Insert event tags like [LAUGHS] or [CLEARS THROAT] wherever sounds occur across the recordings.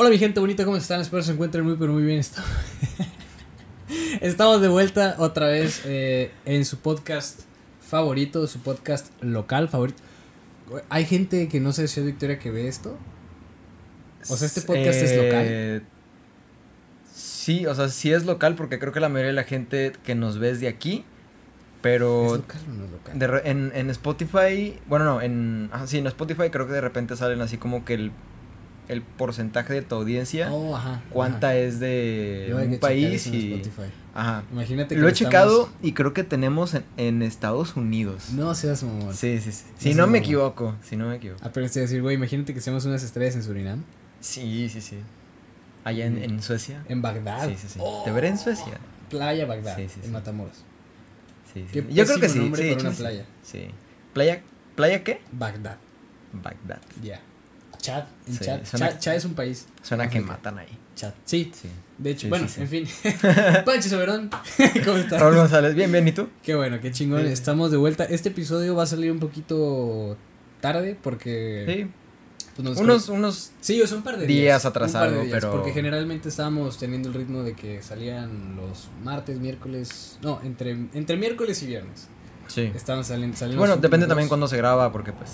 Hola mi gente bonita, ¿cómo están? Espero se encuentren muy pero muy bien. [LAUGHS] Estamos de vuelta otra vez eh, en su podcast favorito, su podcast local favorito. Hay gente que no sé si es Victoria que ve esto. O sea, este podcast es local. Eh, Sí, o sea, sí es local porque creo que la mayoría de la gente que nos ve es de aquí. Pero ¿Es local o no es local? de re- en, en Spotify, bueno, no, en, ajá, sí, en Spotify creo que de repente salen así como que el, el porcentaje de tu audiencia, Oh, ajá. cuánta ajá. es de un país y... Ajá. Imagínate que Lo he estamos- checado y creo que tenemos en, en Estados Unidos. No seas mamón. Sí, sí, sí. No Si no me mamón. equivoco, si no me equivoco. Apenas te iba a decir, güey, imagínate que seamos unas estrellas en Surinam. Sí, sí, sí. Allá en, en Suecia. En Bagdad. Sí, sí, sí. Oh, Te veré en Suecia. Playa Bagdad. Sí, sí, en. Matamoros. Sí, sí. Yo creo que sí. sí, para una playa. Sí. ¿Playa, ¿Playa qué? Bagdad. Bagdad. Ya. Chad. En Sí, Chad. Chad. Chad es un país. Suena que matan ahí. Chad. Sí. Sí. De hecho, Sí, bueno, en fin. [LAUGHS] Pancho Soberón. [LAUGHS] ¿Cómo estás? Raúl González, bien, bien, ¿y tú? Qué bueno, qué chingón. Estamos de vuelta. Este episodio va a salir un poquito tarde porque. Pues, nos- Unos, unos. Sí, o sea, un par de días días. atrasado, un par de días, pero- Porque generalmente estábamos teniendo el ritmo de que salían los martes, miércoles. No, entre, entre miércoles y viernes. Sí. Estaban saliendo. saliendo Bueno, depende también cuándo se graba, porque pues.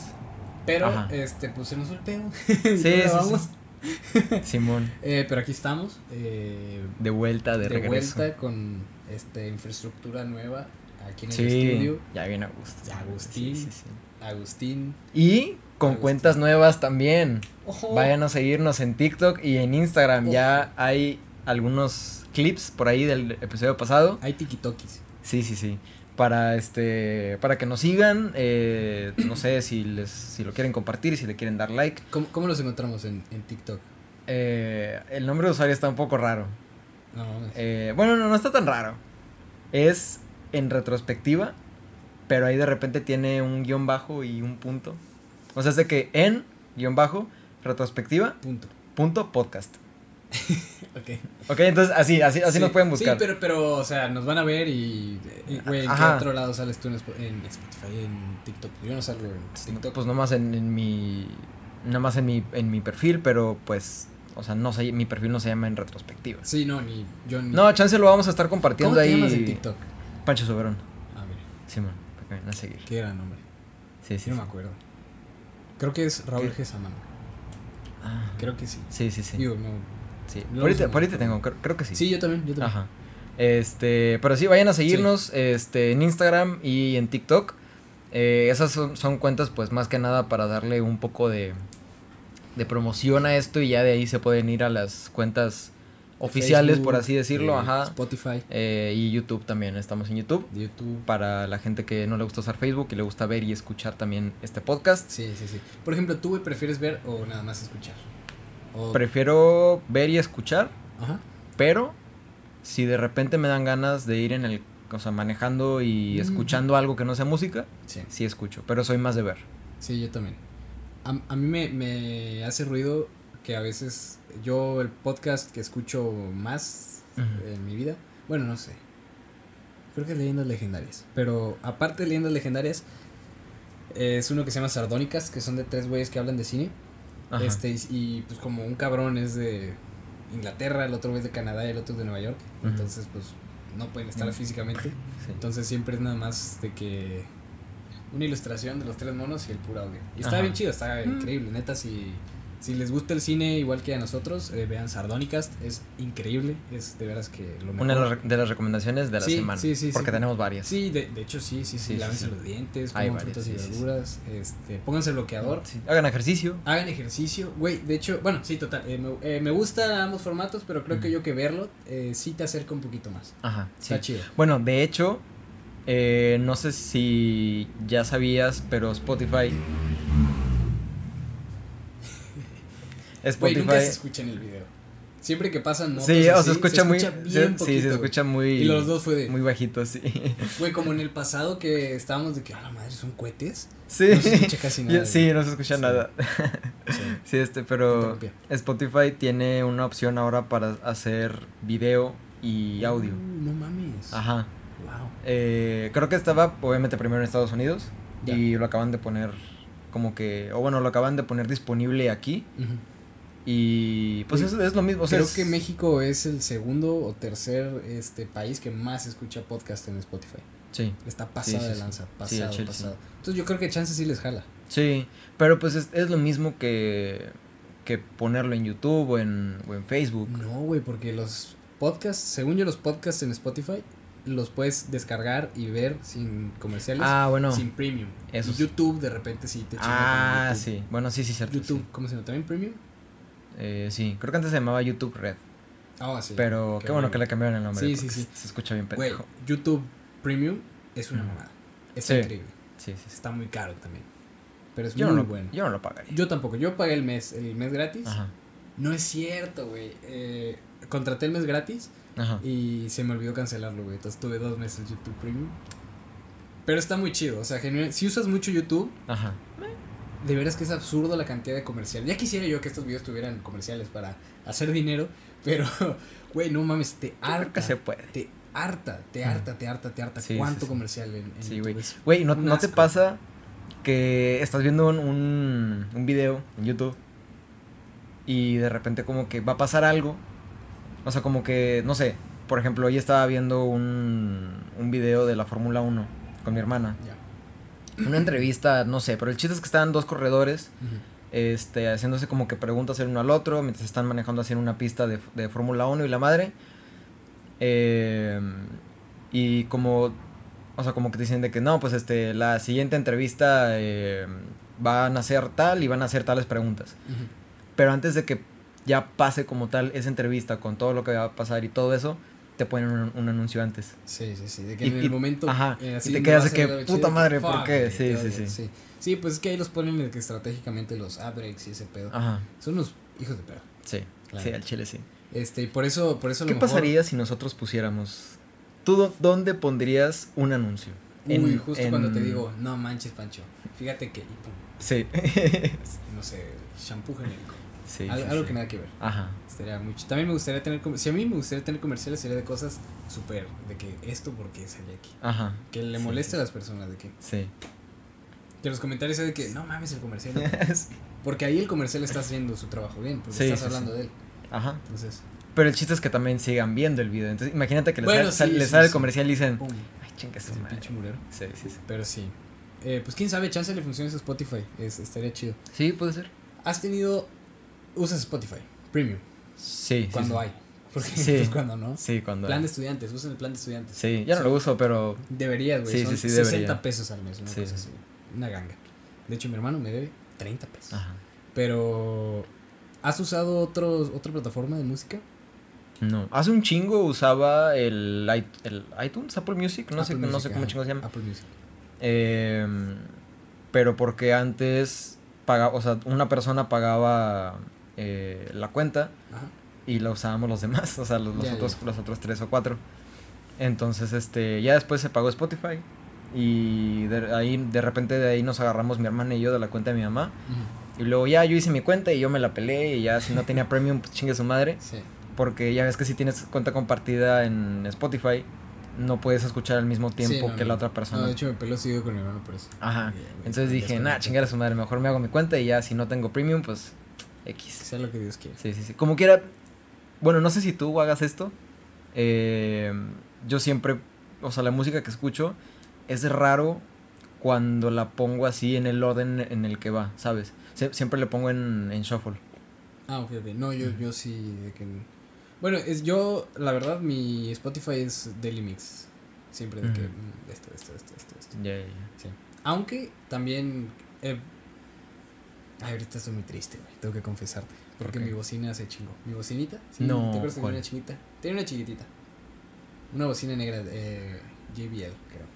Pero, Ajá. este, pues se nos fue el pedo. Sí, sí. Simón, [LAUGHS] Eh, pero aquí estamos. Eh, de vuelta, de, de, regreso. vuelta con este infraestructura nueva aquí en el Sí, estudio. ya viene Agustín. Agustín. Sí, sí, sí. Agustín. Y con Agustín. cuentas nuevas también. Ojo. Vayan a seguirnos en TikTok y en Instagram. Ojo. Ya hay algunos clips por ahí del episodio pasado. Hay tikitokis. Sí, sí, sí. Para este, para que nos sigan, eh, [CLEARS THROAT] no sé si les, si lo quieren compartir, si le quieren dar like. ¿Cómo, cómo los encontramos en, en TikTok? Eh, el nombre de usuario está un poco raro. No. Eh, bueno, no, no está tan raro. Es en retrospectiva, pero ahí de repente tiene un guion bajo y un punto. O sea, es de que en guion bajo, retrospectiva, punto. punto podcast. [LAUGHS] Ok. Ok, entonces así, así, así Sí, nos pueden buscar. Sí, pero, pero, o sea, nos van a ver y, y, güey, ¿en qué otro lado sales tú en, Spo- en Spotify, en TikTok? Yo no salgo en TikTok. Pues nomás en, en mi. Nomás en mi, en mi perfil, pero pues. O sea, no sé, mi perfil no se llama en retrospectiva. sí, no, ni yo ni... No, chance lo vamos a estar ¿Cómo compartiendo te ahí. llamas en TikTok? Pancho Soberón. Ah, mira, Simón, para que vayan a seguir. qué gran nombre. Sí, Sí, sí. no sí. me acuerdo. Creo que es Raúl. G. Samano. Ah, Creo que sí. sí, sí, sí. Digo, no. Sí. no Por por ahorita tengo, creo, creo que sí. Sí, yo también, yo también. Ajá. Este, pero sí, vayan a seguirnos este, en Instagram y en TikTok. Eh, esas son, son cuentas, pues más que nada para darle un poco de, de promoción a esto y ya de ahí se pueden ir a las cuentas oficiales, por así decirlo. eh, Ajá. Spotify, Eh, y YouTube también, estamos en YouTube. YouTube. Para la gente que no le gusta usar Facebook y le gusta ver y escuchar también este podcast. Sí, sí, sí. Por ejemplo, ¿tú prefieres ver o nada más escuchar? O... Prefiero ver y escuchar, Ajá. pero si de repente me dan ganas de ir en el, o sea, manejando y Mm. escuchando algo que no sea música, Sí. sí escucho, pero soy más de ver. Sí, yo también. A, a mí me, me hace ruido que a veces yo el podcast que escucho más en mi vida, bueno, no sé. Creo que es Leyendas Legendarias. Pero aparte de Leyendas Legendarias, es uno que se llama Sardónicas, que son de tres güeyes que hablan de cine. Ajá. Este, y, y, pues como un cabrón es de Inglaterra, el otro es de Canadá y el otro es de Nueva York. Entonces, pues no pueden estar físicamente. Sí. Entonces siempre es nada más de que una ilustración de los tres monos y el puro audio. Y está bien chido, está Mm. increíble. Neta, si, si les gusta el cine igual que a nosotros, eh, vean Sardónicas, es increíble, es de veras que lo mejor. Una de las, recomendaciones de la Sí, semana. sí, sí, porque tenemos varias. Sí, de, de hecho sí, sí, sí, lávense los dientes, coman frutas y verduras, este, pónganse bloqueador. Hagan ejercicio. Hagan ejercicio, güey, de hecho, bueno, sí, total, eh, me, eh, me gustan ambos formatos, pero creo que yo que verlo eh, sí te acerca un poquito más. Ajá. Está chido. Bueno, de hecho, eh, no sé si ya sabías, pero Spotify. Spotify. nunca se escucha en el video. Siempre que pasan notas sí, o se escucha muy. bien sí, sí, se escucha muy. Y los dos fue de, Muy bajito, sí. [LAUGHS] güey, como en el pasado que estábamos de que, a la madre, son cohetes. Sí. No se escucha casi [LAUGHS] nada. Sí, no se escucha Sí. nada. Sí. [LAUGHS] Sí, este, pero. Spotify tiene una opción ahora para hacer video y audio. Uh, no mames. Ajá. Wow. Eh, creo que estaba obviamente primero en Estados Unidos Ya. y lo acaban de poner como que, o bueno, lo acaban de poner disponible aquí. Ujú. Y pues eso es lo mismo. O sea, Creo es- que México es el segundo o tercer este país que más escucha podcast en Spotify. Sí, Está pasada sí, de sí. lanza, Sí, al pasado, chile, pasado. Entonces yo creo que chance sí les jala. sí. Pero pues es, es lo mismo que, que ponerlo en YouTube o en, o en Facebook. No, güey, porque los podcasts, según yo los podcasts en Spotify, los puedes descargar y ver sin comerciales, Ah, bueno. sin premium. eso y sí. YouTube de repente sí te Ah, sí. Bueno, sí, sí, cierto. YouTube, sí. ¿cómo se llama? ¿También premium? Eh, sí, creo que antes se llamaba YouTube Red. Ah, sí. pero qué, bueno que le cambiaron el nombre. Sí, sí, sí. Se escucha bien Güey, pendejo. YouTube Premium es una mamada. Es Sí. increíble. Sí, sí, sí. Está muy caro también. Pero es Yo muy no, lo, bueno. yo no lo pagaría. Yo tampoco. Yo pagué el mes, el mes gratis. Ajá. No es cierto, güey. Eh, contraté el mes gratis Ajá. y se me olvidó cancelarlo, güey. Entonces tuve dos meses YouTube Premium. Pero está muy chido. O sea, si usas mucho YouTube, Ajá. De veras que es absurdo la cantidad de comerciales. Ya quisiera yo que estos videos tuvieran comerciales para hacer dinero. Pero, [LAUGHS] güey, no mames, te harta. se puede. Te harta, te harta, te harta, te harta. Sí, ¿Cuánto sí. comercial en, en Sí, güey. Güey, ¿no, ¿no te pasa que estás viendo un, un, un video en YouTube y de repente como que va a pasar algo? O sea, como que, no sé, por ejemplo, hoy estaba viendo un, un video de la Fórmula 1 con mi hermana. Ya. Una entrevista, no sé, pero el chiste es que estaban dos corredores este, haciéndose como que preguntas el uno al otro mientras están manejando así en una pista de, de Fórmula 1 y la madre. Eh, y como, o sea, como que dicen de que no, pues este, la siguiente entrevista eh, van a ser tal y van a hacer tales preguntas. Pero antes de que ya pase como tal esa entrevista con todo lo que va a pasar y todo eso, te ponen un, un anuncio antes. Sí, sí, sí. De que Y- en el y- momento. ajá, eh, y te quedas de que, puta madre, fuck, ¿por qué? Sí, sí, sí. Sí, pues es que ahí los ponen de que estratégicamente los ad breaks y ese pedo. Ajá, Son unos hijos de pedo. sí, Claro. sí, al chile sí. Este, y por eso, por eso a lo ¿Qué mejor- pasaría si nosotros pusiéramos... ¿Tú dó- dónde pondrías un anuncio? Uy, En- justo en- cuando te digo, no manches, Pancho. Fíjate que. y pum, Sí. no sé, shampoo genérico. Sí, Al- sí, algo sí. que nada que ver. Ajá. Estaría muy ch- También me gustaría tener. Si a mí me gustaría tener comerciales, sería de cosas súper. De que esto porque sale aquí. Ajá. Que le moleste a las personas. De que. Sí. Que los comentarios sea de que no mames el comercial. [LAUGHS] Porque ahí el comercial está haciendo su trabajo bien. Porque estás hablando de él. Ajá. Entonces. Pero el chiste es que también sigan viendo el video. Entonces, imagínate que les, Bueno, sal- sal- sí, les sale el comercial y dicen, Pum. ay, chinga Es su un madre. pinche murero. Sí, sí, sí. Pero sí. Eh, pues quién sabe, chance le funciona a Spotify. Es, estaría chido. Sí, puede ser. ¿Has tenido. Usas Spotify Premium? Sí. Cuando sí. hay. Porque Sí. [LAUGHS] pues cuando no. Sí, cuando. Plan de estudiantes, usan el plan de estudiantes. Sí, ya no lo uso, pero. Deberías, güey. Sí, son sí, sí, 60 debería. pesos al mes, una Sí, cosa sí. así. Una ganga. De hecho, mi hermano me debe 30 pesos. Ajá. Pero. ¿Has usado otros, otra plataforma de música? No. Hace un chingo usaba el, iTunes, Apple Music, no sé, no sé cómo chingo se llama. Apple Music. Eh, pero porque antes pagaba, o sea, una persona pagaba eh, la cuenta Ajá. y la usábamos los demás, [LAUGHS] o sea, los, otros, los otros tres o cuatro. Entonces, este, ya después se pagó Spotify y de ahí, de repente de ahí nos agarramos mi hermana y yo de la cuenta de mi mamá. Y luego ya yo hice mi cuenta y yo me la peleé y ya si no tenía [LAUGHS] premium, pues chingue su madre. Sí. Porque ya ves que si tienes cuenta compartida en Spotify, no puedes escuchar al mismo tiempo Sí, no, que no. la otra persona. No, de hecho, me peló seguido con mi hermano por eso. Ajá. Entonces dije, nah, chingar a su madre, mejor me hago mi cuenta y ya si no tengo premium, pues X. Sea lo que Dios quiera. Sí, sí, sí. Como quiera, bueno, no sé si tú hagas esto. eh, yo siempre, o sea, la música que escucho es raro cuando la pongo así en el orden en el que va, ¿sabes? Sie- siempre le pongo en, en shuffle. Ah, ok, ok. No, yo, yo sí. De que... Bueno, es, yo, la verdad, mi Spotify es Daily Mix. Siempre de que Ujú. mm, esto, esto, esto, esto, esto. Ya, ya, ya. Sí. Aunque también. eh, ay, ahorita estoy muy triste, güey. Tengo que confesarte. Porque mi bocina se chingó. ¿Mi bocinita? Sí, No, ¿Te acuerdas una chiquita? Tenía una chiquitita. Una bocina negra, eh, JBL, creo.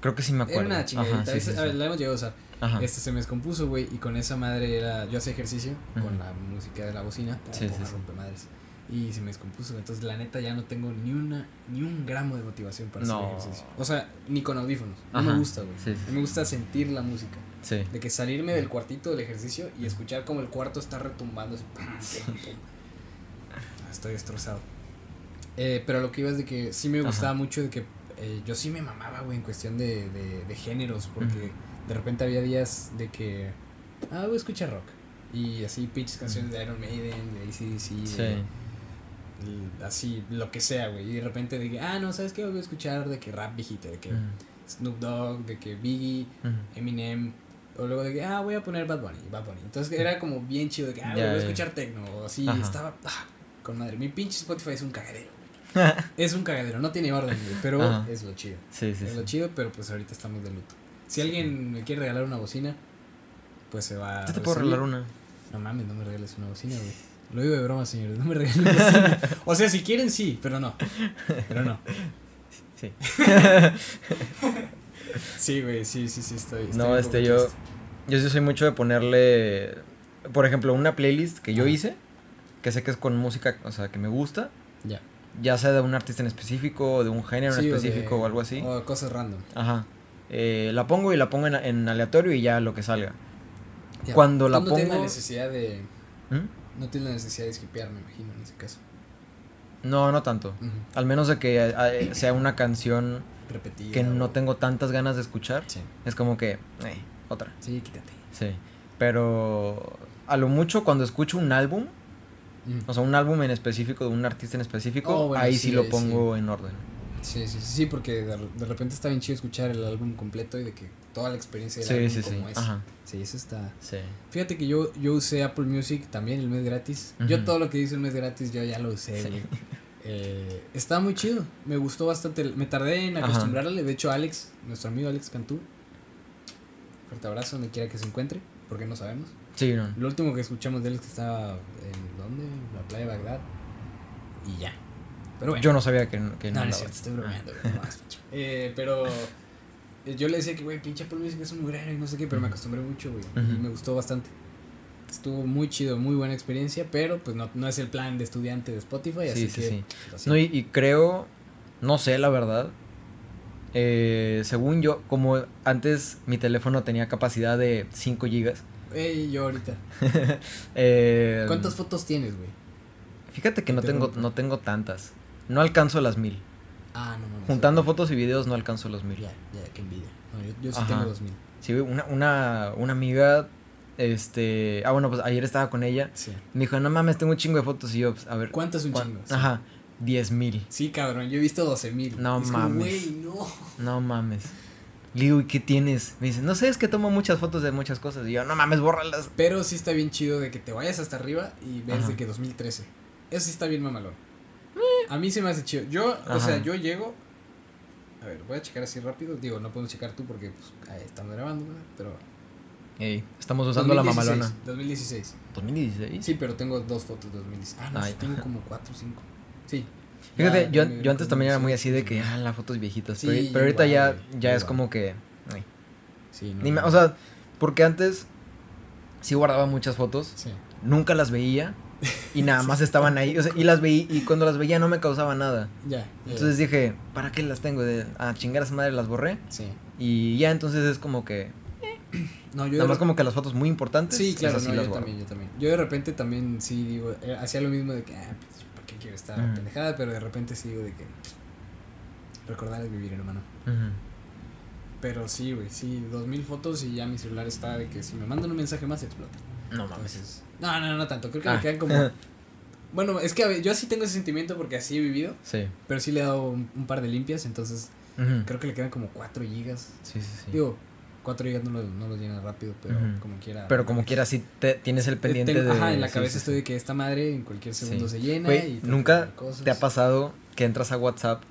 Creo que sí me acuerdo. Era una chiquitita. Ajá, sí, sí, esa- a ver, la hemos llegado a usar. Ajá. Este se me descompuso, güey, y con esa madre era. Yo hacía ejercicio con la música de la bocina. Sí, sí, Pum, sí. rompemadres. Y se me descompuso. Entonces, la neta, ya no tengo ni una ni un gramo de motivación para No. hacer ejercicio. O sea, ni con audífonos. No Ajá. me gusta, güey. Sí, sí, Me gusta sentir la música. Sí. De que salirme del cuartito del ejercicio y escuchar como el cuarto está retumbando. así, pum, [LAUGHS] pum, pum. Estoy destrozado. Eh, pero lo que iba es de que sí me Ajá. gustaba mucho de que eh, yo sí me mamaba, güey, en cuestión de, de, de géneros. Porque de repente había días de que, ah, voy a escuchar rock. Y así, pinches canciones de Iron Maiden, de ACDC, Sí. de, así, lo que sea, güey. Y de repente dije, ah, no, ¿sabes qué? Voy a escuchar de que rap viejito, de que Ujú, Snoop Dogg, de que Biggie, ujú. Eminem. O luego de que, ah, voy a poner Bad Bunny, Bad Bunny. Entonces era como bien chido de que, ah, voy a escuchar techno. O así, Ajá. estaba ah, con madre. Mi pinche Spotify es un cagadero. [LAUGHS] es un cagadero, no tiene orden, güey. Pero Ajá. es lo chido. Sí, sí, es sí. lo chido, pero pues ahorita estamos de luto. Si alguien me quiere regalar una bocina, pues se va. a Yo te puedo regalar una. No mames, no me regales una bocina, güey. Lo digo de broma, señores. No me regalen bocina. [LAUGHS] O sea, si quieren, sí, pero no. Pero no. Sí. [LAUGHS] Sí, güey, sí, sí, sí, estoy. estoy No, este, yo, triste. yo sí soy mucho de ponerle, por ejemplo, una playlist que yo hice, que sé que es con música, o sea, que me gusta, Ya. ya sea de un artista en específico, o de un género en o específico de- o algo así. O cosas random. Ajá. Eh, la pongo y la pongo en, en aleatorio y ya lo que salga. Ya. Cuando la Tú no la pongo- necesidad de. ¿Mm? No tienes la necesidad de skipear, me imagino, en ese caso. No, no tanto. Al menos de que eh, sea una canción Repetida. que no o- tengo tantas ganas de escuchar. Sí. Es como que, eh, otra. Sí, quítate. Sí. Pero a lo mucho cuando escucho un álbum, Mm. o sea, un álbum en específico de un artista en específico, Oh, bueno, ahí sí, sí, lo pongo en orden. Sí, sí, sí, sí, porque de, de repente está bien chido escuchar el álbum completo y de que toda la experiencia del Sí, álbum sí, sí. como es. Ajá. Sí, eso está. Sí. Fíjate que yo, yo usé Apple Music también el mes gratis. Yo todo lo que dice el mes gratis yo ya lo usé, Sí. güey. Eh, está muy chido. Me gustó bastante. Me tardé en Ajá. acostumbrarle. De hecho, Alex, nuestro amigo Alex Cantú. Fuerte abrazo, donde quiera que se encuentre. Porque no sabemos. Sí, no. Lo último que escuchamos de él es que estaba en ¿dónde? En la playa de Bagdad. Y ya. Pero bueno. Yo no sabía que, que no, no es cierto, estoy bromeando, güey, nomás, pinche. [LAUGHS] Eh, pero eh, yo le decía que, güey, pinche Apple Music es un mugrero y no sé qué, pero me acostumbré mucho, güey. Y me gustó bastante. Estuvo muy chido, muy buena experiencia, pero pues no, no es el plan de estudiante de Spotify, así Sí, sí, que. sí. pues, No, y, y creo, no sé la verdad. eh, según yo, como antes mi teléfono tenía capacidad de 5 gigas. Ey, yo ahorita. [LAUGHS] eh, ¿Cuántas fotos tienes, güey? Fíjate que no Te tengo, rompo. no tengo tantas. No alcanzo las mil. Ah, no mames. Juntando fotos y videos no alcanzo los mil. Ya, ya, qué envidia. No, yo, yo sí Ajá. tengo 2000. Sí, güey, una, una, una amiga, este, ah, bueno, pues ayer estaba con ella, Sí. me dijo, no mames, tengo un chingo de fotos, y yo, pues, a ver, ¿Cuánto es un ¿cuán- chingo? Sí. Ajá, diez mil, Sí, cabrón, yo he visto 12000. No Es como, mames. Güey, no. no mames. Le digo, ¿y qué tienes? Me dice, no sé, es que tomo muchas fotos de muchas cosas, y yo, no mames, bórralas. Pero sí está bien chido de que te vayas hasta arriba y ves Ajá. de que 2013. Eso sí está bien mamalón. A mí se me hace chido. Yo, o Ajá. sea, yo llego. A ver, voy a checar así rápido. Digo, no podemos checar tú porque pues, ahí estamos grabando, ¿verdad? Pero. Ey, estamos usando la 2016, mamalona. 2016. 2016. Sí, pero tengo dos fotos de 2016. Ah, no, Ay. tengo como cuatro o cinco. Sí. Fíjate, Ya, yo, yo antes también era muy así de 2016, que, ah, las fotos viejitas, Sí, pero, pero ahorita igual, ya, ya es como que, ay, Sí, no, ni me- no. o sea, porque antes sí guardaba muchas fotos, Sí. nunca las veía y nada más estaban ahí, o sea, y las veía y cuando las veía no me causaba nada. Ya. ya, Entonces dije, ¿para qué las tengo? De, a chingar a esa madre las borré Sí. y ya entonces es como que, [CLEARS THROAT] No, yo nada más como que las fotos muy importantes, Sí, claro, no, yo también, yo también. Yo de repente también sí digo, eh, hacía lo mismo de que, ah, pues, ¿para qué quiero estar pendejada? Pero de repente sí digo de que recordar es vivir, hermano. Pero sí, güey, sí, dos mil fotos y ya mi celular está de que si me mandan un mensaje más explota. No mames. Entonces, no, no, no tanto, creo que Ah. me quedan como... [LAUGHS] Bueno, es que a ver, yo así tengo ese sentimiento porque así he vivido, Sí. pero sí le he dado un, un par de limpias, entonces creo que le quedan como 4 gigas. Sí, sí, sí. Digo, 4 gigas no lo, no lo llena rápido, pero como quiera. pero como quiera sí te, tienes el Eh, pendiente tengo- de... Ajá, en la sí, cabeza sí, estoy de que esta madre en cualquier segundo Sí. se llena. Güey, y que nunca. ¿Te ha pasado que entras a WhatsApp?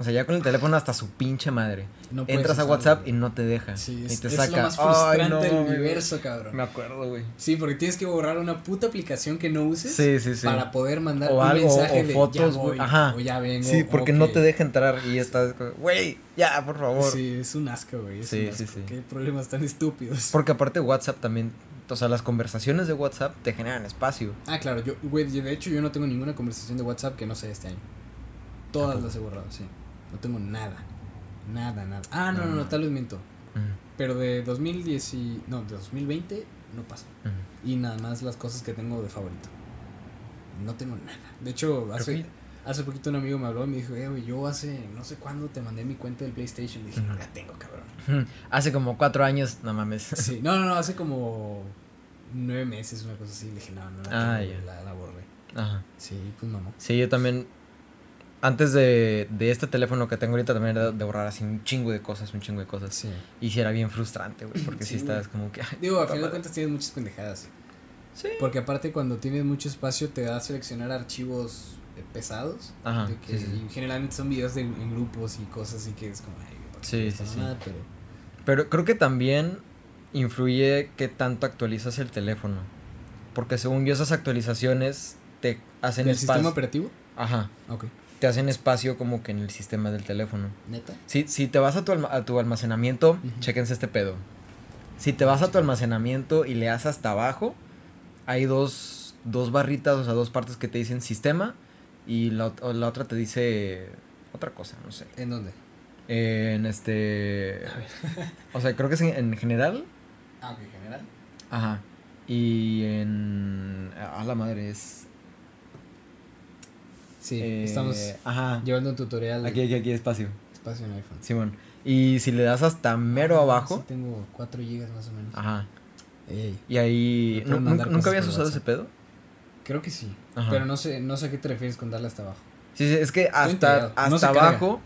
O sea, ya con el teléfono hasta su pinche madre. No Entras a WhatsApp y no te deja. Sí, y es, te es saca. lo más frustrante no, del universo, cabrón. Me acuerdo, güey. Sí, porque tienes que borrar una puta aplicación que no uses Sí, sí, sí. para poder mandar O un algo, mensaje o de fotos, ya voy, Ajá. o ya vengo. Sí, porque no te deja entrar y estás, güey, ya, por favor. Sí, es un asco, güey. Sí, sí, sí. Qué problemas tan estúpidos. Porque aparte WhatsApp también, o sea, las conversaciones de WhatsApp te generan espacio. Ah, claro, yo, güey, de hecho yo no tengo ninguna conversación de WhatsApp que no sea este año. Todas las he borrado, sí. No tengo nada. Nada, nada. Ah, no, no, No, no, tal vez miento. Ujú, Pero de 2010 y... No, de 2020 no ujú. Y nada más las cosas que tengo de favorito. No tengo nada. De hecho, hace, hace poquito un amigo me habló y me dijo, eh, güey, yo hace no sé cuándo te mandé mi cuenta del PlayStation. Y dije, no la tengo, cabrón. Hace como cuatro años, no mames. [LAUGHS] Sí, no, no, no, hace como nueve meses, una cosa así. Le dije, no, no, Ah, tengo, la, la borré. Ajá. Sí, pues mamá. Sí, yo también. Antes de, de este teléfono que tengo ahorita también era de borrar así un chingo de cosas, un chingo de cosas. Sí. Y sí era bien frustrante, güey, porque sí, Sí, estabas como que... ay, Digo, a final de cuentas tienes muchas pendejadas. Sí. Porque aparte cuando tienes mucho espacio te da a seleccionar archivos eh, pesados. Ajá, de que, sí, sí, generalmente son videos de, en grupos y cosas así que es como... Ay, ¿para qué Sí, sí, mamada? Pero, Pero creo que también influye qué tanto actualizas el teléfono. Porque según yo esas actualizaciones te hacen ¿El sistema operativo? Ajá. Ok. Te hacen espacio como que en el sistema del teléfono. ¿Neta? Si, si te vas a tu, alma- a tu almacenamiento, Ujú. chéquense este pedo. Si te vas a tu almacenamiento y le das hasta abajo, hay dos, dos barritas, o sea, dos partes que te dicen sistema y la, otra te dice otra cosa, no sé. ¿En dónde? En este... O sea, creo que es en, en general. Ah, ok, general. Ajá. Y en... A la madre es... Sí, eh, estamos Ajá. llevando un tutorial Aquí, aquí, aquí, espacio. espacio en iPhone. Simón. Y si le das hasta mero Ah, abajo... sí tengo 4 gigas más o menos. Ajá. Ey, Y ahí... Me pueden ¿nu- mandar ¿Nunca, nunca habías usado ese pedo? creo que sí. Ajá. Pero no sé, no sé a qué te refieres con darle hasta abajo. Sí, sí, es que hasta, hasta No se carga. abajo.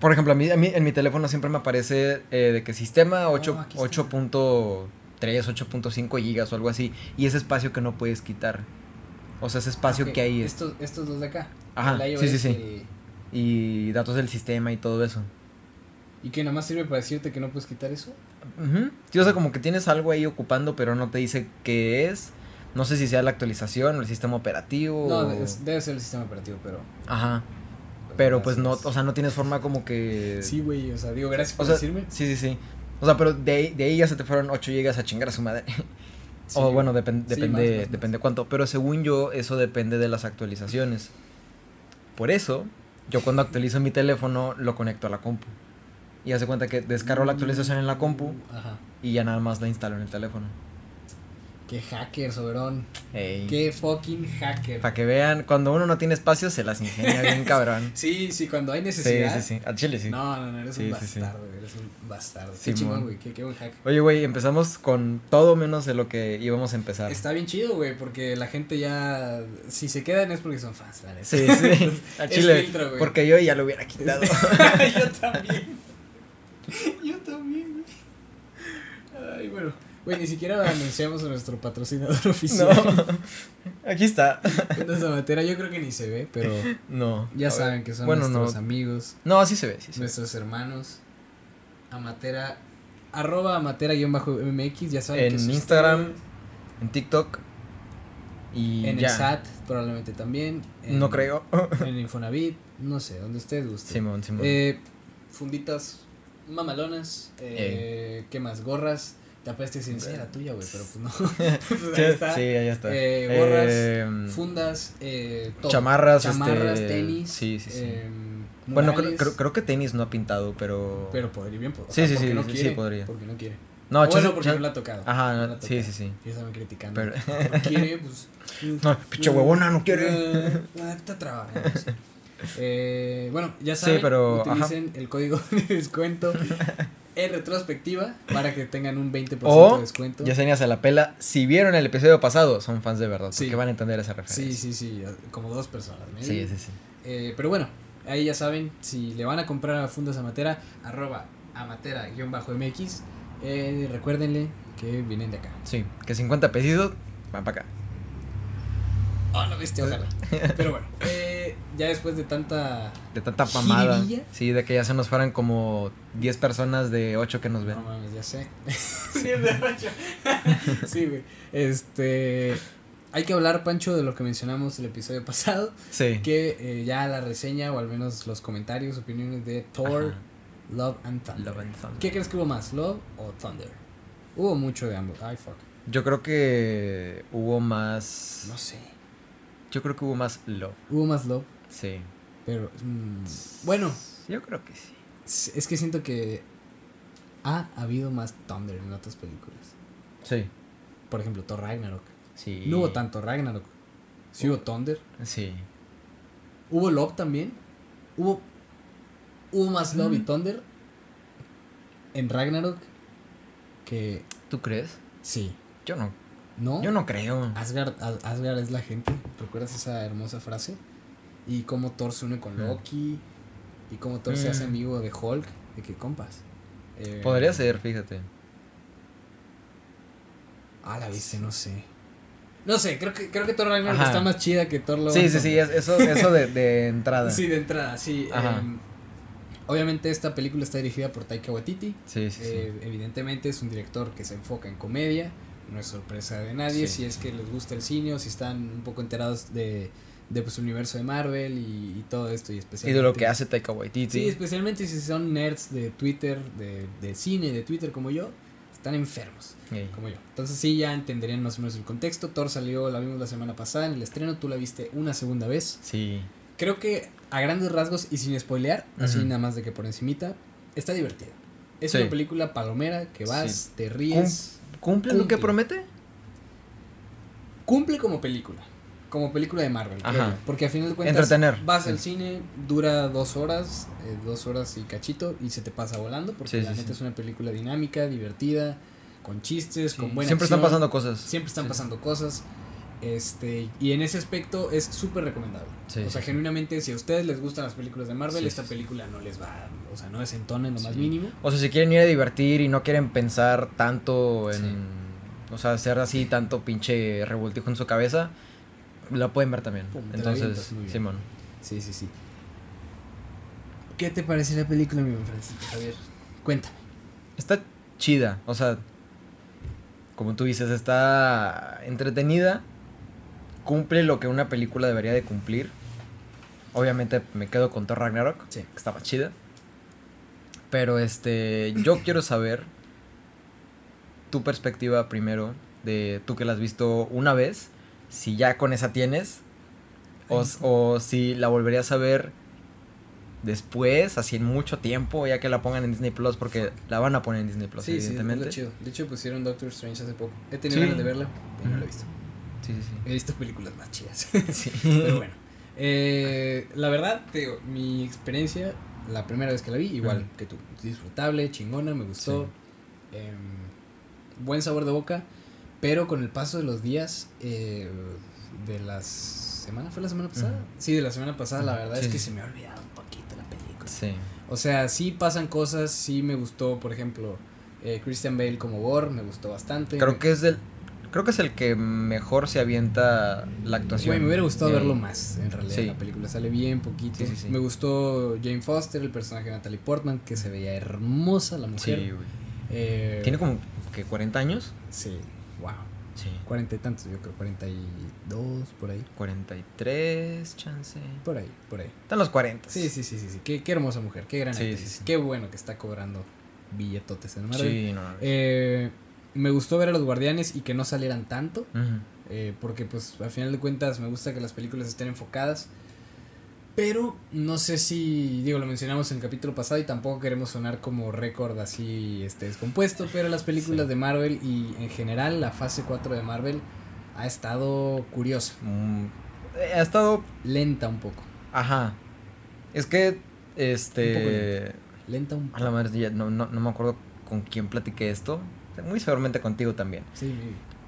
Por ejemplo, a mí, a mí en mi teléfono siempre me aparece eh, de que sistema 8 Oh, aquí está. 8.3, 8.5 gigas o algo así. Y ese espacio que no puedes quitar. O sea, ese espacio que hay es. Estos, estos dos de acá. Ajá, sí, sí, sí. Y datos del sistema y todo eso. Y que nada más sirve para decirte que no puedes quitar eso. Ujú. Sí, o sea, como que tienes algo ahí ocupando, pero no te dice qué es. No sé si sea la actualización o el sistema operativo. No, o- es- debe ser el sistema operativo, pero. Ajá. Pero pues no, o sea, no tienes forma como que. Sí, güey, o sea, digo, gracias O por sea, decirme. sí, sí, sí. O sea, pero de ahí, de ahí ya se te fueron 8 gigas a chingar a su madre. Sí, o bueno, güey. depen- Sí, depende, más, más, más. depende cuánto. Pero según yo, eso depende de las actualizaciones. Por eso, yo cuando actualizo mi teléfono, lo conecto a la compu. Y hace cuenta que descargo la actualización en la compu Ajá. y ya nada más la instalo en el teléfono. Qué hacker, soberón. Ey. Qué fucking hacker. Para que vean, cuando uno no tiene espacio, se las ingenia [LAUGHS] bien cabrón. Sí, sí, cuando hay Sí, necesidad. sí, sí. A Chile sí. No, no, no, eres un Sí, sí, sí. bastardo, güey, eres un bastardo. Qué chingón, güey, qué, qué buen hack. Oye, güey, empezamos con todo menos de lo que íbamos a empezar. Está bien chido, güey, porque la gente ya. Si se quedan es porque son fans, neta. Sí, [LAUGHS] sí. A Es Chile. filtro, güey. porque yo ya lo hubiera quitado. [LAUGHS] Yo también. Yo también, güey. Ay, bueno. Ni siquiera anunciamos a nuestro patrocinador [LAUGHS] No. oficial. Aquí está. Fundas Amatera, yo creo que ni se ve, pero No. ya ver. saben que son Bueno, nuestros no. amigos, No, sí se ve, sí se ve. nuestros hermanos. Amatera, arroba amatera-mx, ya saben que En es Instagram, ustedes. en TikTok. Y En ya. el SAT, probablemente también. en- No creo. [LAUGHS] En Infonavit, no sé, donde ustedes gusten. Simón, Simón. Eh, funditas mamalonas. Eh, ¿Qué más? Gorras. Te apeste sin enseñar la tuya, güey, pero pues no. [LAUGHS] Pues ahí está. sí, ahí está. Eh, gorras, Eh, Fundas, eh, todo. chamarras, Chamarras, este, tenis. sí, sí, sí. eh, bueno, creo, creo, creo que tenis no ha pintado, pero. Pero podría bien. o Sí, sea, sí, sí, no sí, quiere, sí podría. Porque no quiere. No, bueno, chance- porque chan- no la ha tocado. Ajá, no la ha sí, tocado. sí, sí. Ya estaban criticando. Pero- No quiere, pues. [LAUGHS] No, pinche huevona, no quiere. [LAUGHS] Ah, está trabajando. Sí. Eh, bueno, ya Sí, saben, ajá. utilicen el código [LAUGHS] de descuento [LAUGHS] en retrospectiva para que tengan un 20% O, de descuento. Ya se la pela. Si vieron el episodio pasado, son fans de verdad. Sí. Porque van a entender esa Sí, referencia. sí, sí, como dos personas. ¿no? Sí, sí, sí. Eh, pero bueno, ahí ya saben, si le van a comprar a Fundas Amatera, arroba amatera-mx, eh, recuérdenle que vienen de acá. Sí, que 50 pesitos van para acá. Oh, no viste, ojalá. Pero bueno, eh, [LAUGHS] ya después de tanta... De tanta pamada. ¿Jiribilla? Sí, de que ya se nos fueran como 10 personas de 8 que nos ven. No mames, ya sé. [LAUGHS] Sí, de ocho. [LAUGHS] Sí, güey. Este... Hay que hablar, Pancho, de lo que mencionamos el episodio pasado, Sí. que eh, ya la reseña o al menos los comentarios, opiniones de Thor, Ajá. Love and Thunder. Love and Thunder. ¿Qué crees que hubo más, Love o Thunder? Hubo mucho de ambos. Ay, fuck. Yo creo que hubo más. No sé. Yo creo que hubo más love. Hubo más Love, Sí. pero... mm, bueno, Yo creo que sí. es que siento que ha habido más Thunder en otras películas. Sí. Por ejemplo, Thor Ragnarok. Sí. No hubo tanto Ragnarok. Sí hubo Thunder. Sí. Hubo Love también. Hubo, hubo más Love y Mm. Thunder en Ragnarok que ¿Tú crees? sí. Yo no. ¿No? Yo no creo. Asgard, As- Asgard es la gente. ¿Recuerdas esa hermosa frase? Y cómo Thor se une con. Loki. Y cómo Thor se hace Mm. amigo de Hulk. De que compas. Eh, Podría ser, fíjate. Ah, la viste, no sé. No sé, creo que, creo que Thor Ragnarok Ajá. está más chida que Thor Love Sí, sí, sí, eso, eso de, de [LAUGHS] entrada. Sí, de entrada, sí. Ajá. em, obviamente esta película está dirigida por Taika Waititi. Sí, sí, sí. Eh, evidentemente es un director que se enfoca en comedia. No es sorpresa de nadie. Sí. Si es que les gusta el cine o si están un poco enterados de, de pues, universo de Marvel y, y todo esto. Y, y especialmente, de lo que hace Taika Waititi. Sí, especialmente si son nerds de Twitter, de, de cine, de Twitter como yo. Están enfermos, Sí. como yo. Entonces sí, ya entenderían más o menos el contexto. Thor salió, la vimos la semana pasada en el estreno. Tú la viste una segunda vez. Sí. Creo que a grandes rasgos y sin spoilear, así nada más de que por encimita, está divertida. Es Sí. una película palomera que vas, Sí. te ríes, ¿Cumple, lo que promete? cumple como película, como película de Marvel, Ajá. porque al final de cuentas Entretener. vas Sí. al cine, dura dos horas, eh, dos horas y cachito y se te pasa volando porque Sí, la sí, neta es una película dinámica, divertida, con chistes, con buena Siempre están pasando cosas. siempre están pasando cosas. Este, y en ese aspecto es súper recomendable. Sí, o sea, genuinamente, si a ustedes les gustan las películas de Marvel, esta película no les va, o sea, no desentona en lo más mínimo. O sea, si quieren ir a divertir y no quieren pensar tanto en. O sea, hacer así tanto pinche revoltijo en su cabeza, la pueden ver también. Pum, Entonces. Simón. Sí, sí, sí. ¿Qué te parece la película, mi buen Francisco Javier? Cuéntame. Está chida. O sea, como tú dices, está entretenida. Cumple lo que una película debería de cumplir. Obviamente me quedo con Thor Ragnarok, Sí. que estaba chida. Pero este, yo [COUGHS] quiero saber tu perspectiva primero de tú que la has visto una vez, si ya con esa tienes o, o si la volverías a ver después, así en mucho tiempo, ya que la pongan en Disney Plus, porque la van a poner en Disney Plus, sí, sí, es evidentemente. lo chido. De hecho, pusieron Doctor Strange hace poco. He tenido Sí. ganas de verla, pero no la he visto. Sí, sí, He visto películas más chidas. [LAUGHS] sí. [LAUGHS] pero bueno. Eh, la verdad, te digo, mi experiencia, la primera vez que la vi, igual que tú. Disfrutable, chingona, me gustó. Em, buen sabor de boca. Pero con el paso de los días, eh, de las semana, ¿fue la semana pasada? Sí, de la semana pasada, la verdad Sí, es que se me ha olvidado un poquito la película. Sí. O sea, sí pasan cosas, sí me gustó, por ejemplo, eh, Christian Bale como Gore, me gustó bastante. Creo que es del creo que es el que mejor se avienta la actuación. Güey, me hubiera gustado verlo más, en realidad. Sí. La película sale bien poquito. Sí, sí, sí. Me gustó Jane Foster, el personaje de Natalie Portman, que se veía hermosa la mujer. Sí, güey. Eh, Tiene como que 40 años. Sí, wow. Sí. Cuarenta y tantos, yo creo, cuarenta y dos, por ahí. 43, chance. Por ahí, por ahí. Están los 40. Sí, sí, sí, sí, sí. Qué, qué hermosa mujer, qué gran Sí, actriz. sí, sí. Qué bueno que está cobrando billetotes en Marvel. Sí, no. Eh, me gustó ver a los guardianes y que no salieran tanto. Eh, porque pues al final de cuentas me gusta que las películas estén enfocadas. Pero no sé si, digo, lo mencionamos en el capítulo pasado y tampoco queremos sonar como récord así este, descompuesto, pero las películas Sí. de Marvel y en general la fase 4 de Marvel ha estado curiosa, Mm, ha estado. lenta un poco, Ajá. Es que. Este. lenta un A poco. la madre, no, no, no me acuerdo con quién platiqué esto. Muy seguramente contigo también. Sí.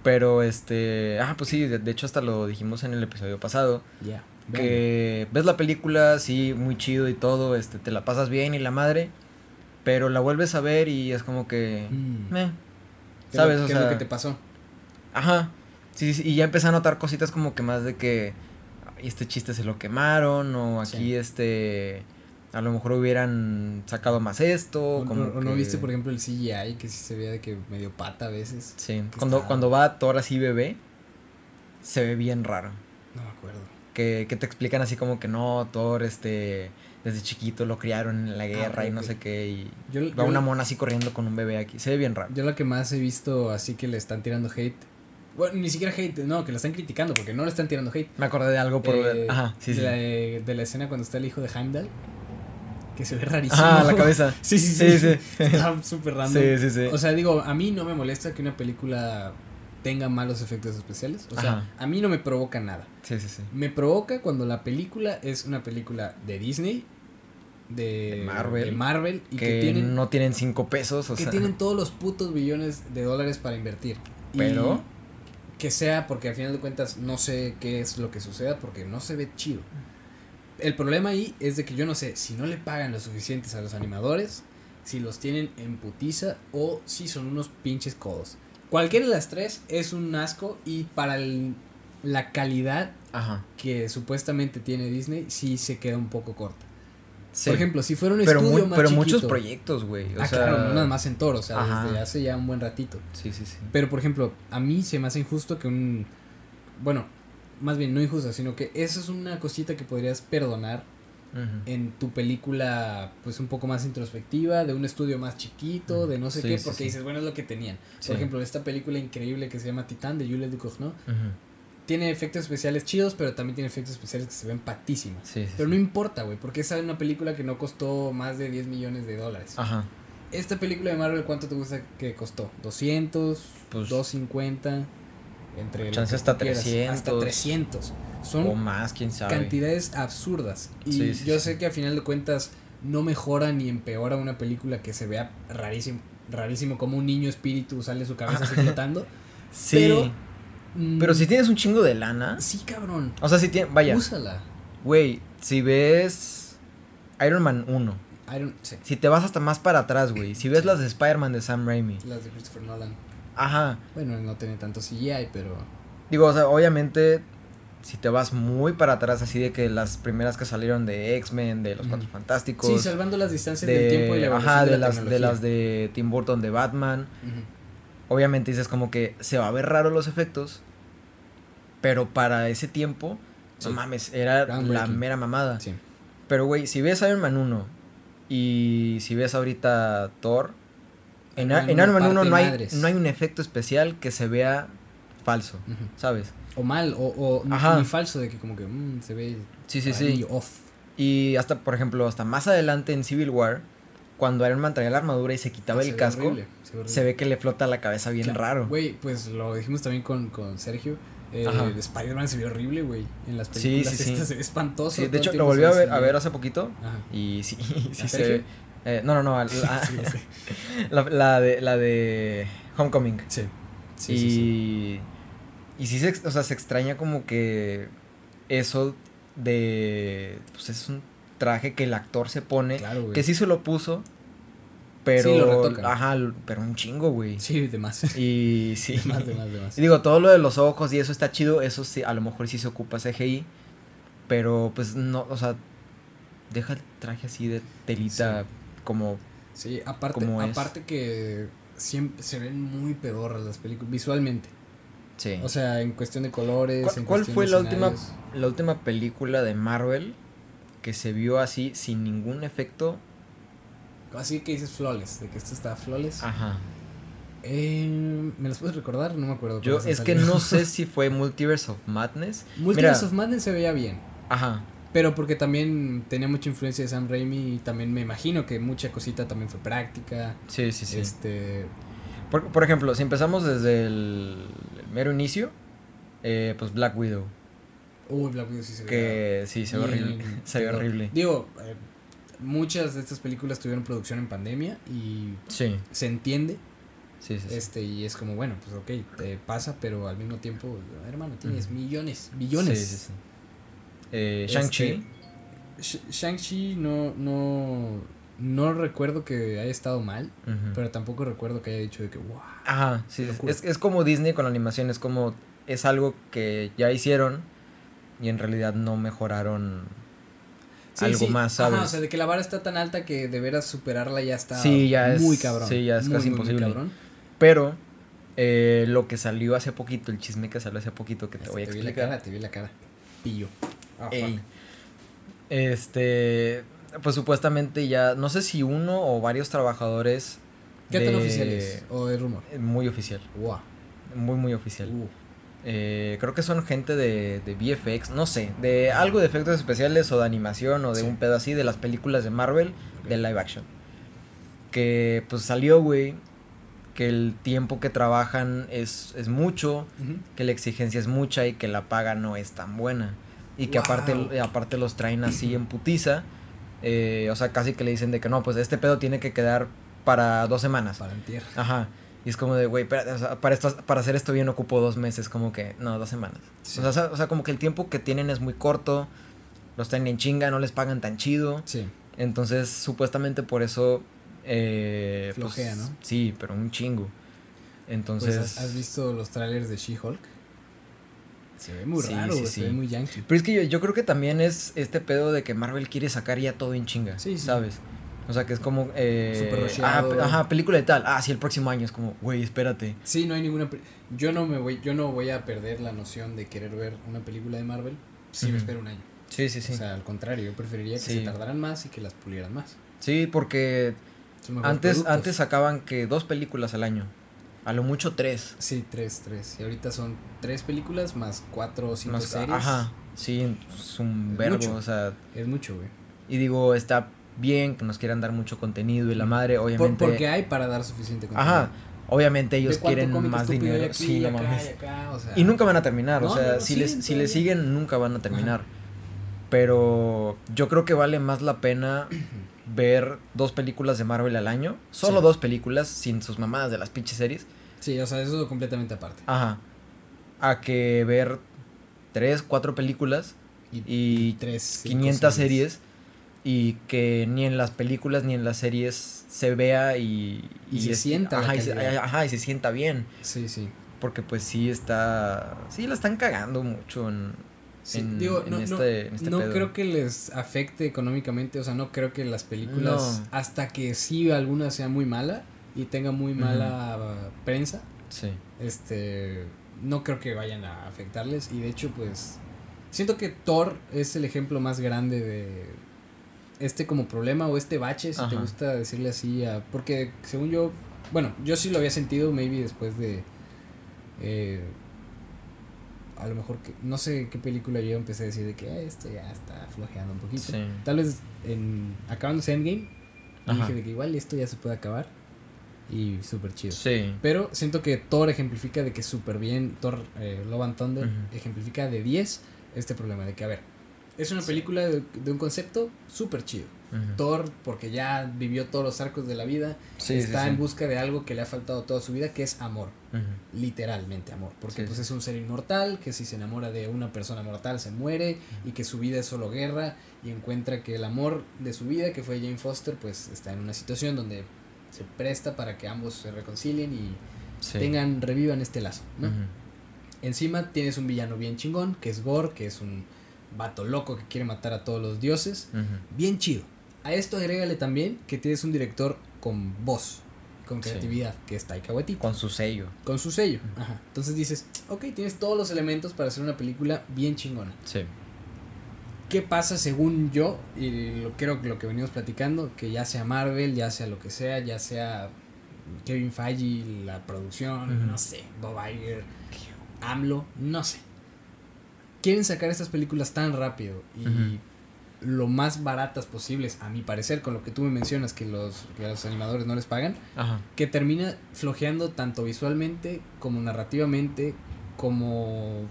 Pero este. Ah, pues sí, de, de hecho hasta lo dijimos en el episodio pasado. ya. Que ves la película, sí, muy chido y todo, este, te la pasas bien y la madre. Pero la vuelves a ver y es como que. Mm. ¿Qué ¿Sabes? O qué es lo que te pasó? Ajá. Sí, sí, y ya empecé a notar cositas como que más de que "Ay, este chiste se lo quemaron o aquí Sí. este a lo mejor hubieran sacado más esto, ¿O, como o- o no viste, por ejemplo, el CGI que sí se veía de que medio pata a veces? Sí, cuando está- cuando va Thor así bebé se ve bien raro. Que, que te explican así como que no, Thor este desde chiquito lo criaron en la guerra ok, y no sé qué y Yo, va yo- una mona así corriendo con un bebé aquí. Se ve bien raro. Yo lo que más he visto así que le están tirando hate. Bueno, ni siquiera hate, no, que le están criticando porque no le están tirando hate. Me acordé de algo por Eh, Ajá, sí, de, sí. La, de la escena cuando está el hijo de Heimdall. Que se ve rarísimo. Ah, la cabeza. [LAUGHS] Sí, sí, sí. Sí, sí. [LAUGHS] Está súper random. Sí, sí, sí. O sea, digo, a mí no me molesta que una película tenga malos efectos especiales. O sea, Ajá. a mí no me provoca nada. Sí, sí, sí. Me provoca cuando la película es una película de Disney, de, De Marvel. de Marvel y que, que, tienen, no tienen cinco pesos, o que sea. tienen todos los putos billones de dólares para invertir. Y Pero que sea, porque al final de cuentas no sé qué es lo que suceda, porque no se ve chido. El problema ahí es de que yo no sé si no le pagan lo suficientes a los animadores, si los tienen en putiza o si son unos pinches codos. Cualquiera de las tres es un asco y para el- la calidad Ajá. que supuestamente tiene Disney sí se queda un poco corta. Sí. Por ejemplo, si fuera un pero, estudio muy- más pero chiquito, muchos proyectos, güey. O ah, sea, claro, nada más en Toro, o sea, Ajá. desde hace ya un buen ratito. Sí, sí, sí. Pero por ejemplo, a mí se me hace injusto que un bueno, más bien no injusto, sino que eso es una cosita que podrías perdonar En tu película pues un poco más introspectiva, de un estudio más chiquito, de no sé Sí, qué, porque sí. dices, bueno, es lo que tenían. Por ejemplo, esta película increíble que se llama Titán de Jules Ducournau, Ujú. tiene efectos especiales chidos, pero también tiene efectos especiales que se ven patísimas. Pero no importa, güey, porque esa es una película que no costó más de 10 millones de dólares. Ajá. Esta película de Marvel, ¿cuánto te gusta que costó? ¿200? Pues- ¿250? Entre Chance hasta tú quieras, 300. Hasta 300. Son O más, quién sabe. cantidades absurdas. Y Sí, sí, yo sé que a final de cuentas no mejora ni empeora una película que se vea rarísimo, rarísimo como un niño espíritu sale su cabeza así [LAUGHS] flotando. Sí. pero- Pero, mm, si tienes un chingo de lana. Sí, cabrón. O sea, si tienes. Vaya. Úsala. Güey, si ves Iron Man 1, Iron, sí, si te vas hasta más para atrás, güey, si ves las de Spider-Man de Sam Raimi, las de Christopher Nolan. Ajá, Bueno, no tiene tanto CGI, pero digo, o sea, obviamente, si te vas muy para atrás, así de que las primeras que salieron de X-Men, de los. Cuatro Fantásticos, sí, salvando las distancias de, del tiempo y la ajá, de, de, la las, de tecnología. las de Tim Burton de Batman, obviamente dices como que se va a ver raro los efectos, pero para ese tiempo, Sí. no mames, era la mera mamada. Sí. Pero, güey, si ves Iron Man 1 y si ves ahorita Thor, en, Man en Iron Man 1 parte no hay, no hay un efecto especial que se vea falso. ¿sabes? O mal, o, o ni- falso, de que como que mm, se ve Sí, sí, sí. off. Y hasta, por ejemplo, hasta más adelante en Civil War, cuando Iron Man traía la armadura y se quitaba Ah, el se casco, horrible, se ve horrible. se ve que le flota la cabeza bien Claro. raro. Güey, pues lo dijimos también con, con Sergio. Eh. Spider-Man se ve horrible, güey. En las películas sí, sí. estas se ve espantoso. Sí, todo de hecho, lo volví a ve ver, a ver hace poquito Ajá. y sí, [LAUGHS] sí ¿A se ve. Eh, no, no, no, la, [LAUGHS] Sí, sí. [LAUGHS] la, la de, la de Homecoming. Sí. Sí, y, y sí se, o sea, se extraña como que eso de, pues es un traje que el actor se pone, Claro, güey. que sí se lo puso, pero, Sí, lo retocan. ajá, pero un chingo, güey. Sí, de más. Y [LAUGHS] sí. De más, de más, de más. Y digo, todo lo de los ojos y eso está chido, eso sí, a lo mejor sí se ocupa CGI, pero pues no, o sea, deja el traje así de telita como, Sí, aparte, como aparte que siempre se ven muy pedorras las películas, visualmente. sí. O sea, en cuestión de colores. ¿Cuál, en cuál cuestión fue la última, la última película de Marvel que se vio así sin ningún efecto? Así que dices flawless, de que esto está flawless. Ajá. Eh, ¿Me las puedes recordar? No me acuerdo. Yo es que no sé si fue Multiverse of Madness. [LAUGHS] Multiverse Mira. of Madness se veía bien. Ajá. Pero porque también tenía mucha influencia de Sam Raimi y también me imagino que mucha cosita también fue práctica. Sí, sí, sí. Este, Por, por ejemplo, si empezamos desde el, el mero inicio, eh, pues Black Widow. uy, Black Widow sí se veía Que sí, se ve horrible. [LAUGHS] Se ve horrible. Digo, eh, muchas de estas películas tuvieron producción en pandemia y Sí, se entiende. sí, sí. sí. Este, y es como, bueno, pues ok, te pasa, pero al mismo tiempo, hermano, tienes Ujú. millones, billones. Sí, sí, sí. Eh, Este, Shang-Chi. Sh- Shang-Chi no, no, no recuerdo que haya estado mal, pero tampoco recuerdo que haya dicho de que, wow. Ajá, sí. Es, es como Disney con la animación, es como. Es algo que ya hicieron y en realidad no mejoraron Sí, algo sí. más, Ajá, ¿sabes? o sea, de que la vara está tan alta que de veras superarla ya está Sí, ya es- muy cabrón. sí, ya es Muy, casi muy, muy imposible. cabrón. Pero eh, lo que salió hace poquito, el chisme que salió hace poquito que te Hasta voy a vi la cara, te vi la cara. Pillo. Ey. fuck. Este, pues supuestamente ya, no sé si uno o varios trabajadores. ¿Qué tan oficial es? ¿O es rumor? Muy oficial, Wow. muy, muy oficial. Uh, Eh, creo que son gente de, de VFX, no sé, de algo de efectos especiales o de animación o de Sí. un pedo así de las películas de Marvel de live action. Que pues salió, güey, que el tiempo que trabajan es, es mucho, que la exigencia es mucha y que la paga no es tan buena. Y que aparte, Wow. aparte los traen así en putiza. eh, o sea, casi que le dicen de que no, pues este pedo tiene que quedar para dos semanas. Para en tierra. Ajá. Y es como de, güey, para, o sea, para, esto, para hacer esto bien ocupo dos meses, como que, no, dos semanas. Sí. O, sea, o sea, como que el tiempo que tienen es muy corto, los tienen en chinga, no les pagan tan chido. Sí. Entonces, supuestamente por eso... Eh, pues, Flojea, ¿no? Sí, pero un chingo. Entonces... Pues, ¿has, has visto los trailers de She-Hulk? Se ve muy Sí, raro, sí, güey, sí. se ve muy yankee. Pero es que yo, yo creo que también es este pedo de que Marvel quiere sacar ya todo en chinga, Sí, sí. ¿sabes? O sea, que es como... Eh, Súper ah, ajá, película de tal. Ah, sí, el próximo año es como, güey, espérate. Sí, no hay ninguna. Yo no me voy, yo no voy a perder la noción de querer ver una película de Marvel si me espero un año. Sí, sí, sí. O sea, al contrario, yo preferiría que se tardaran más y que las pulieran más. sí, porque antes, productos. antes sacaban que dos películas al año. A lo mucho tres. Sí, tres, tres. Y ahorita son tres películas más cuatro o cinco Más- series. Ajá, sí, es un Es verbo, mucho. o sea... Es mucho, güey. Y digo, está bien que nos quieran dar mucho contenido y la madre, Por- obviamente... porque hay para dar suficiente contenido. Ajá, obviamente ellos quieren más dinero. aquí, sí, no acá, y acá, o sea, Y nunca van a terminar, o sea, no, si, les, si le todavía. siguen, nunca van a terminar. Pero yo creo que vale más la pena [CLEARS THROAT] ver dos películas de Marvel al año. Solo Sí. dos películas, sin sus mamadas de las pinches series. Sí, o sea, eso completamente aparte. Ajá. A que ver tres, cuatro películas y tres. cinco 500 series. Y que ni en las películas ni en las series se vea y... Y se sienta Ajá y, se, calidad. ajá, y se sienta bien. Sí, sí. Porque pues sí está... Sí, la están cagando mucho en... Sí, en- digo, en no, no- este- este no creo que les afecte económicamente, o sea, no creo que las películas, No. hasta que sí alguna sea muy mala y tenga muy mala uh, prensa, Sí. este, no creo que vayan a afectarles y de hecho, pues, siento que Thor es el ejemplo más grande de este como problema o este bache, si te gusta decirle así, a, porque según yo, bueno, yo sí lo había sentido, maybe después de... Eh, a lo mejor que no sé qué película yo empecé a decir de que "Ah, esto ya está flojeando un poquito. Sí. Tal vez en acabándose Endgame Ajá. dije de que igual esto ya se puede acabar y súper chido. Sí. Pero siento que Thor ejemplifica de que súper bien, Thor eh, Love and Thunder ejemplifica de 10 este problema de que, a ver, es una película de, de un concepto súper chido. Thor, porque ya vivió todos los arcos de la vida, Sí, está sí, sí. en busca de algo que le ha faltado toda su vida, que es amor. Literalmente amor, porque pues es un ser inmortal que si se enamora de una persona mortal se muere y que su vida es solo guerra y encuentra que el amor de su vida, que fue Jane Foster, pues está en una situación donde se presta para que ambos se reconcilien y tengan, revivan este lazo. Encima tienes un villano bien chingón, que es Gore, que es un vato loco que quiere matar a todos los dioses, bien chido. A esto agrégale también que tienes un director con voz, con Sí. creatividad, que es Taika Waititi Con su sello. con su sello. Ajá. Entonces dices, ok, tienes todos los elementos para hacer una película bien chingona. Sí. ¿Qué pasa según yo? Y lo, creo que lo que venimos platicando, que ya sea Marvel, ya sea lo que sea, ya sea Kevin Feige, la producción, no sé, Bob Iger, AMLO, no sé. Quieren sacar estas películas tan rápido y. lo más baratas posibles, a mi parecer, con lo que tú me mencionas, que los, que los animadores no les pagan, Ajá. que termina flojeando tanto visualmente como narrativamente como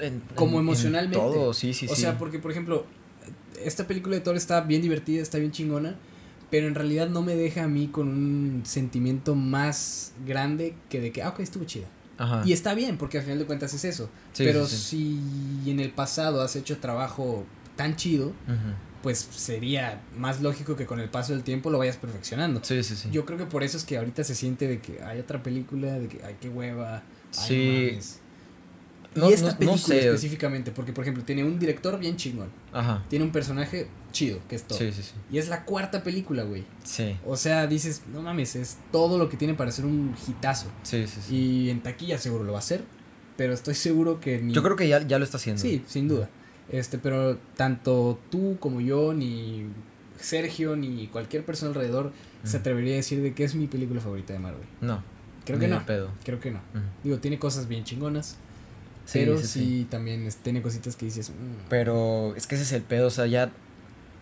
En- Como en- en emocionalmente. todo, sí, sí, o sí. sea porque por ejemplo esta película de Thor está bien divertida está bien chingona pero en realidad no me deja a mí con un sentimiento más grande que de que ah ok estuvo chida Ajá. y está bien porque al final de cuentas es eso Sí, pero sí, sí. si en el pasado has hecho trabajo tan chido pues sería más lógico que con el paso del tiempo lo vayas perfeccionando Sí, sí, sí. yo creo que por eso es que ahorita se siente de que hay otra película, de que ay, qué hueva. Sí. No- y esta no- no película sé. específicamente, porque por ejemplo tiene un director bien chingón, Ajá. tiene un personaje chido, que es todo. Sí, sí, sí. Y es la cuarta película, güey. Sí. O sea, dices, no mames, es todo lo que tiene para ser un hitazo. Sí, sí, sí. Y en taquilla seguro lo va a hacer, pero estoy seguro que ni... Yo creo que ya, ya lo está haciendo. Sí, sin duda. Este, pero tanto tú como yo, ni Sergio, ni cualquier persona alrededor se atrevería a decir de que es mi película favorita de Marvel. No. Creo que no. pedo. Creo que no. Digo, tiene cosas bien chingonas. Sí, pero sí, sí, sí. también es- tiene cositas que dices. "Mm". Pero es que ese es el pedo, o sea, ya.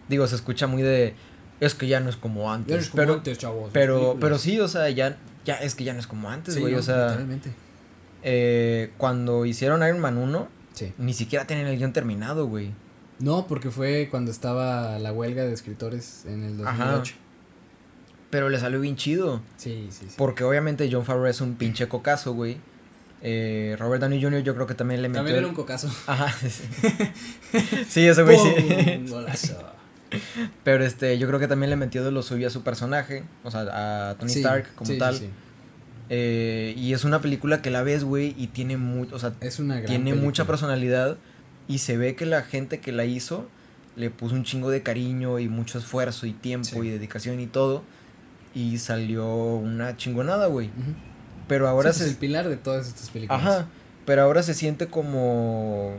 Digo, se escucha muy de. Es que ya no es como antes. Ya no es como pero, antes, chavos. las pero, pero sí, o sea, ya, ya es que ya no es como antes, Sí, güey. no, o sea, eh, cuando hicieron Iron Man 1, Sí. ni siquiera tenían el guion terminado, güey. No, porque fue cuando estaba la huelga de escritores en el 2008. Pero le salió bien chido. Sí, sí, sí. Porque obviamente John Favreau es un pinche cocazo, güey. Eh, Robert Downey Jr. yo creo que también le metió... También era un cocazo. Ajá, sí. sí, [LAUGHS] ese güey sí. [LAUGHS] Golazo. Pero este, yo creo que también le metió de lo suyo a su personaje, o sea, a Tony Sí, Stark como sí, tal. sí. Eh, y es una película que la ves, güey, y tiene mucho, o sea, Es una gran tiene película. mucha personalidad y se ve que la gente que la hizo le puso un chingo de cariño y mucho esfuerzo y tiempo Sí. y dedicación y todo y salió una chingonada, güey. Ujú. Pero ahora Sí, pues, se el pilar de todas estas películas. Ajá, pero ahora se siente como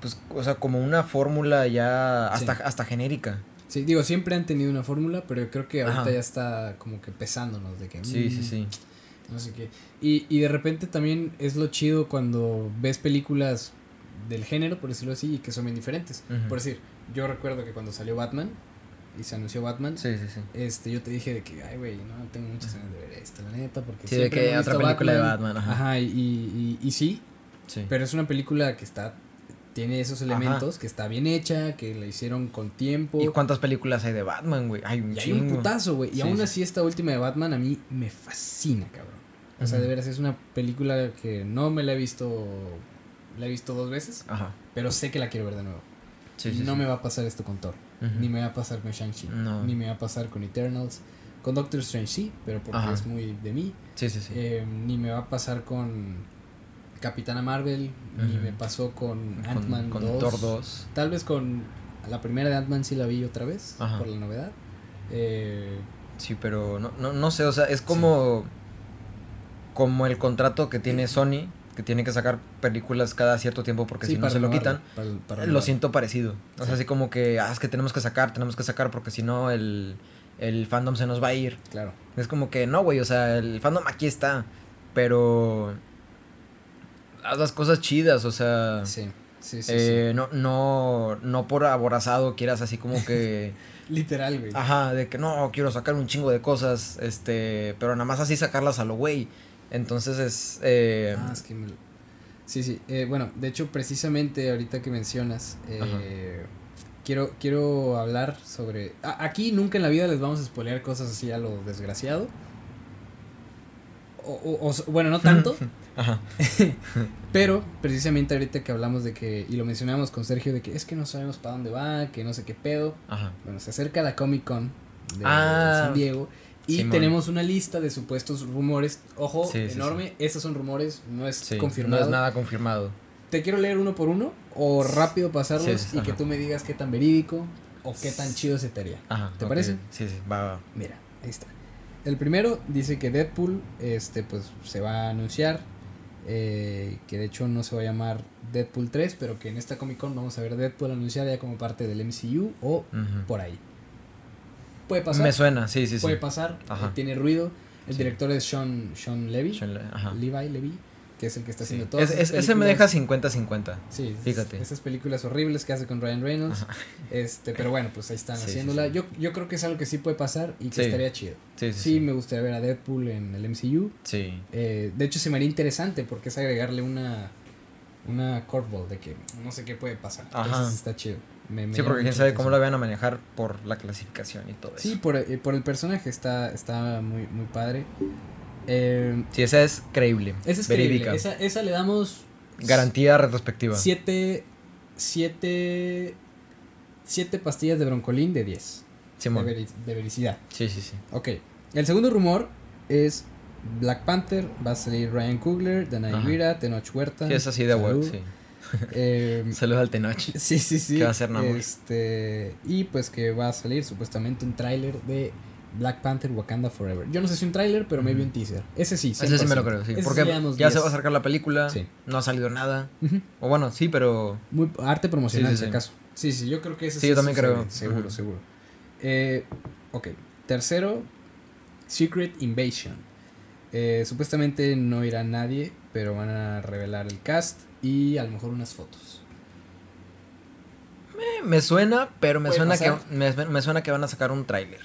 pues o sea, como una fórmula ya hasta Sí. hasta genérica. Sí, digo, siempre han tenido una fórmula, pero yo creo que ahorita Ajá. ya está como que pesándonos de que... Sí, sí, mm, sí. No sé qué. Y, y de repente también es lo chido cuando ves películas del género, por decirlo así, y que son bien diferentes. Por decir, yo recuerdo que cuando salió Batman y se anunció Batman, Sí, sí, sí. este, yo te dije de que, ay, güey, no tengo muchas ganas de ver esto, la neta, porque Sí, de que he otra película de Batman, ajá. Ajá, y, y, y, y sí, Sí. pero es una película que está, tiene esos Ajá. elementos, que está bien hecha, que la hicieron con tiempo. ¿Y cuántas películas hay de Batman, güey? Hay un Y hay un putazo, güey. Y Sí, aún sí. así, esta última de Batman a mí me fascina, cabrón. O sea, de veras, es una película que no me la he visto. La he visto dos veces, Ajá. pero sé que la quiero ver de nuevo. Sí, sí, no sí. me va a pasar esto con Thor. Ni me va a pasar con Shang-Chi. No. Ni me va a pasar con Eternals. Con Doctor Strange sí, pero porque Ajá. es muy de mí. Sí, sí, sí. Eh, ni me va a pasar con Capitana Marvel. Ni me pasó con Ant-Man con 2. Thor 2. Tal vez con la primera de Ant-Man sí la vi otra vez, Ajá. por la novedad. Eh, Sí, pero no, no, no sé, o sea, es como. Como el contrato que tiene Sony, que tiene que sacar películas cada cierto tiempo porque sí, si no se lo quitan. para- para Lo siento parecido. O sea, Sí. así como que, ah, es que tenemos que sacar, tenemos que sacar porque si no el, el fandom se nos va a ir. Claro. Es como que, no, güey, o sea, el fandom aquí está, pero haz las cosas chidas, o sea, Sí, sí, sí. eh, no, no, no por aborazado quieras así como que. [LAUGHS] Literal, güey. ajá, de que no, quiero sacar un chingo de cosas, este, pero nada más así sacarlas a lo güey. Entonces es, eh, Ah, es que me Sí, sí. eh, bueno, de hecho, precisamente ahorita que mencionas, eh, quiero, quiero hablar sobre... a- aquí nunca en la vida les vamos a spoilear cosas así a lo desgraciado. O, o- o- bueno, no tanto, [LAUGHS] ajá, [LAUGHS] pero precisamente ahorita que hablamos de que, y lo mencionamos con Sergio, de que es que no sabemos para dónde va, que no sé qué pedo. ajá, Bueno, se acerca la Comic Con de Ah, San Diego y Simón. tenemos una lista de supuestos rumores. Ojo, Sí, sí, enorme. Estos son rumores, no es sí, confirmado. no es nada confirmado. Te quiero leer uno por uno o rápido pasarlos Sí, y que tú me digas qué tan verídico o qué tan chido se te haría. Ajá, ¿Te parece? Sí, sí, va, va. Mira, ahí está. El primero dice que Deadpool este, pues, se va a anunciar. eh, que de hecho no se va a llamar Deadpool 3, pero que en esta Comic Con vamos a ver Deadpool anunciar ya como parte del MCU o por ahí. Puede pasar. Me suena, sí, sí, sí. puede pasar, Ajá. eh, tiene ruido. El Sí. director es Sean, Sean Levy, Sean Le- Ajá. Levi, Levy, que es el que está Sí. haciendo todas Es- ese me deja 50-50. Sí, fíjate. esas películas horribles que hace con Ryan Reynolds. Ajá. Este, pero bueno, pues ahí están Sí, haciéndola. Yo, yo creo que es algo que sí puede pasar y que estaría chido. Sí, Sí, sí, sí. me gustaría ver a Deadpool en el MCU. Sí. Eh, de hecho, se me haría interesante porque es agregarle una una curveball de que no sé qué puede pasar. Ajá. Entonces está chido. Me- me Sí, porque quién sabe cómo la vayan a manejar por la clasificación y todo eso. Sí, por, eh, por el personaje está, está muy, muy padre. Eh, Sí, esa es creíble. esa es verídica. creíble. Esa, esa le damos Garantía retrospectiva. siete, siete, siete pastillas de broncolín de 10. De, Simón. veri- de vericidad. Sí, sí, sí. Ok. El segundo rumor es Black Panther. Va a salir Ryan Coogler, Danai. Guira, Tenoch Huerta. Sí, es así de web, sí. [LAUGHS] Eh, Saludos al Tenoch. sí, sí, sí. ¿Qué va a hacer Namor? Este, y pues que va a salir supuestamente un tráiler de Black Panther Wakanda Forever. Yo no sé si un tráiler, pero maybe Ujú. un teaser. Ese sí, Ese sí me lo 100%. creo, sí. Ese Porque ya se 10. va a acercar la película. Sí. No ha salido nada. O bueno, sí, pero. Muy arte promocional, Sí, sí, si sí. acaso. Sí, sí, yo creo que ese Sí, yo también creo. Seguro, seguro. Eh, ok. Tercero, Secret Invasion. Eh, supuestamente no irá nadie, pero van a revelar el cast y a lo mejor unas fotos. eh, me suena, pero me suena que me, me suena que van a sacar un tráiler.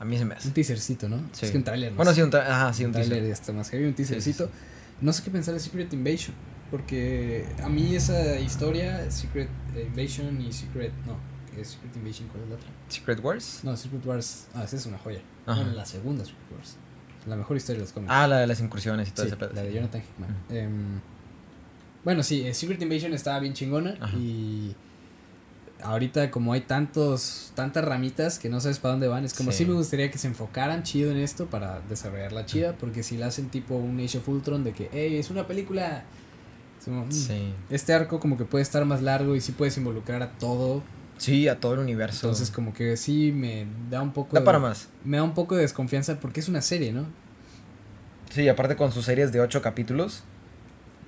A mí se me hace. Un teasercito, ¿no? Sí. Es que un tráiler. no Bueno, sí, un tráiler. Ajá, sí, un tráiler teaser. ya está más heavy, un teasercito. sí. No sé qué pensar de Secret Invasion. Porque a mí esa historia, Secret Invasion y Secret. No, Secret Invasion, ¿cuál es la otra? Secret Wars. No, Secret Wars. Ah, esa es una joya. Ajá. Bueno, la segunda Secret Wars. La mejor historia de los cómics. Ah, la de las incursiones y todo Sí, ese pedo. la de. Jonathan Hickman. Em, bueno, sí, eh, Secret Invasion estaba bien chingona Ajá. y ahorita como hay tantos tantas ramitas que no sabes para dónde van, es como Sí. sí me gustaría que se enfocaran chido en esto para desarrollarla chida, porque si la hacen tipo un Age of Ultron de que, hey, es una película, es como, mm, Sí. este arco como que puede estar más largo y sí puedes involucrar a todo, Sí, a todo el universo. entonces como que sí me da un poco da de- para más. me da un poco de desconfianza porque es una serie, ¿no? Sí, aparte con sus series de ocho capítulos.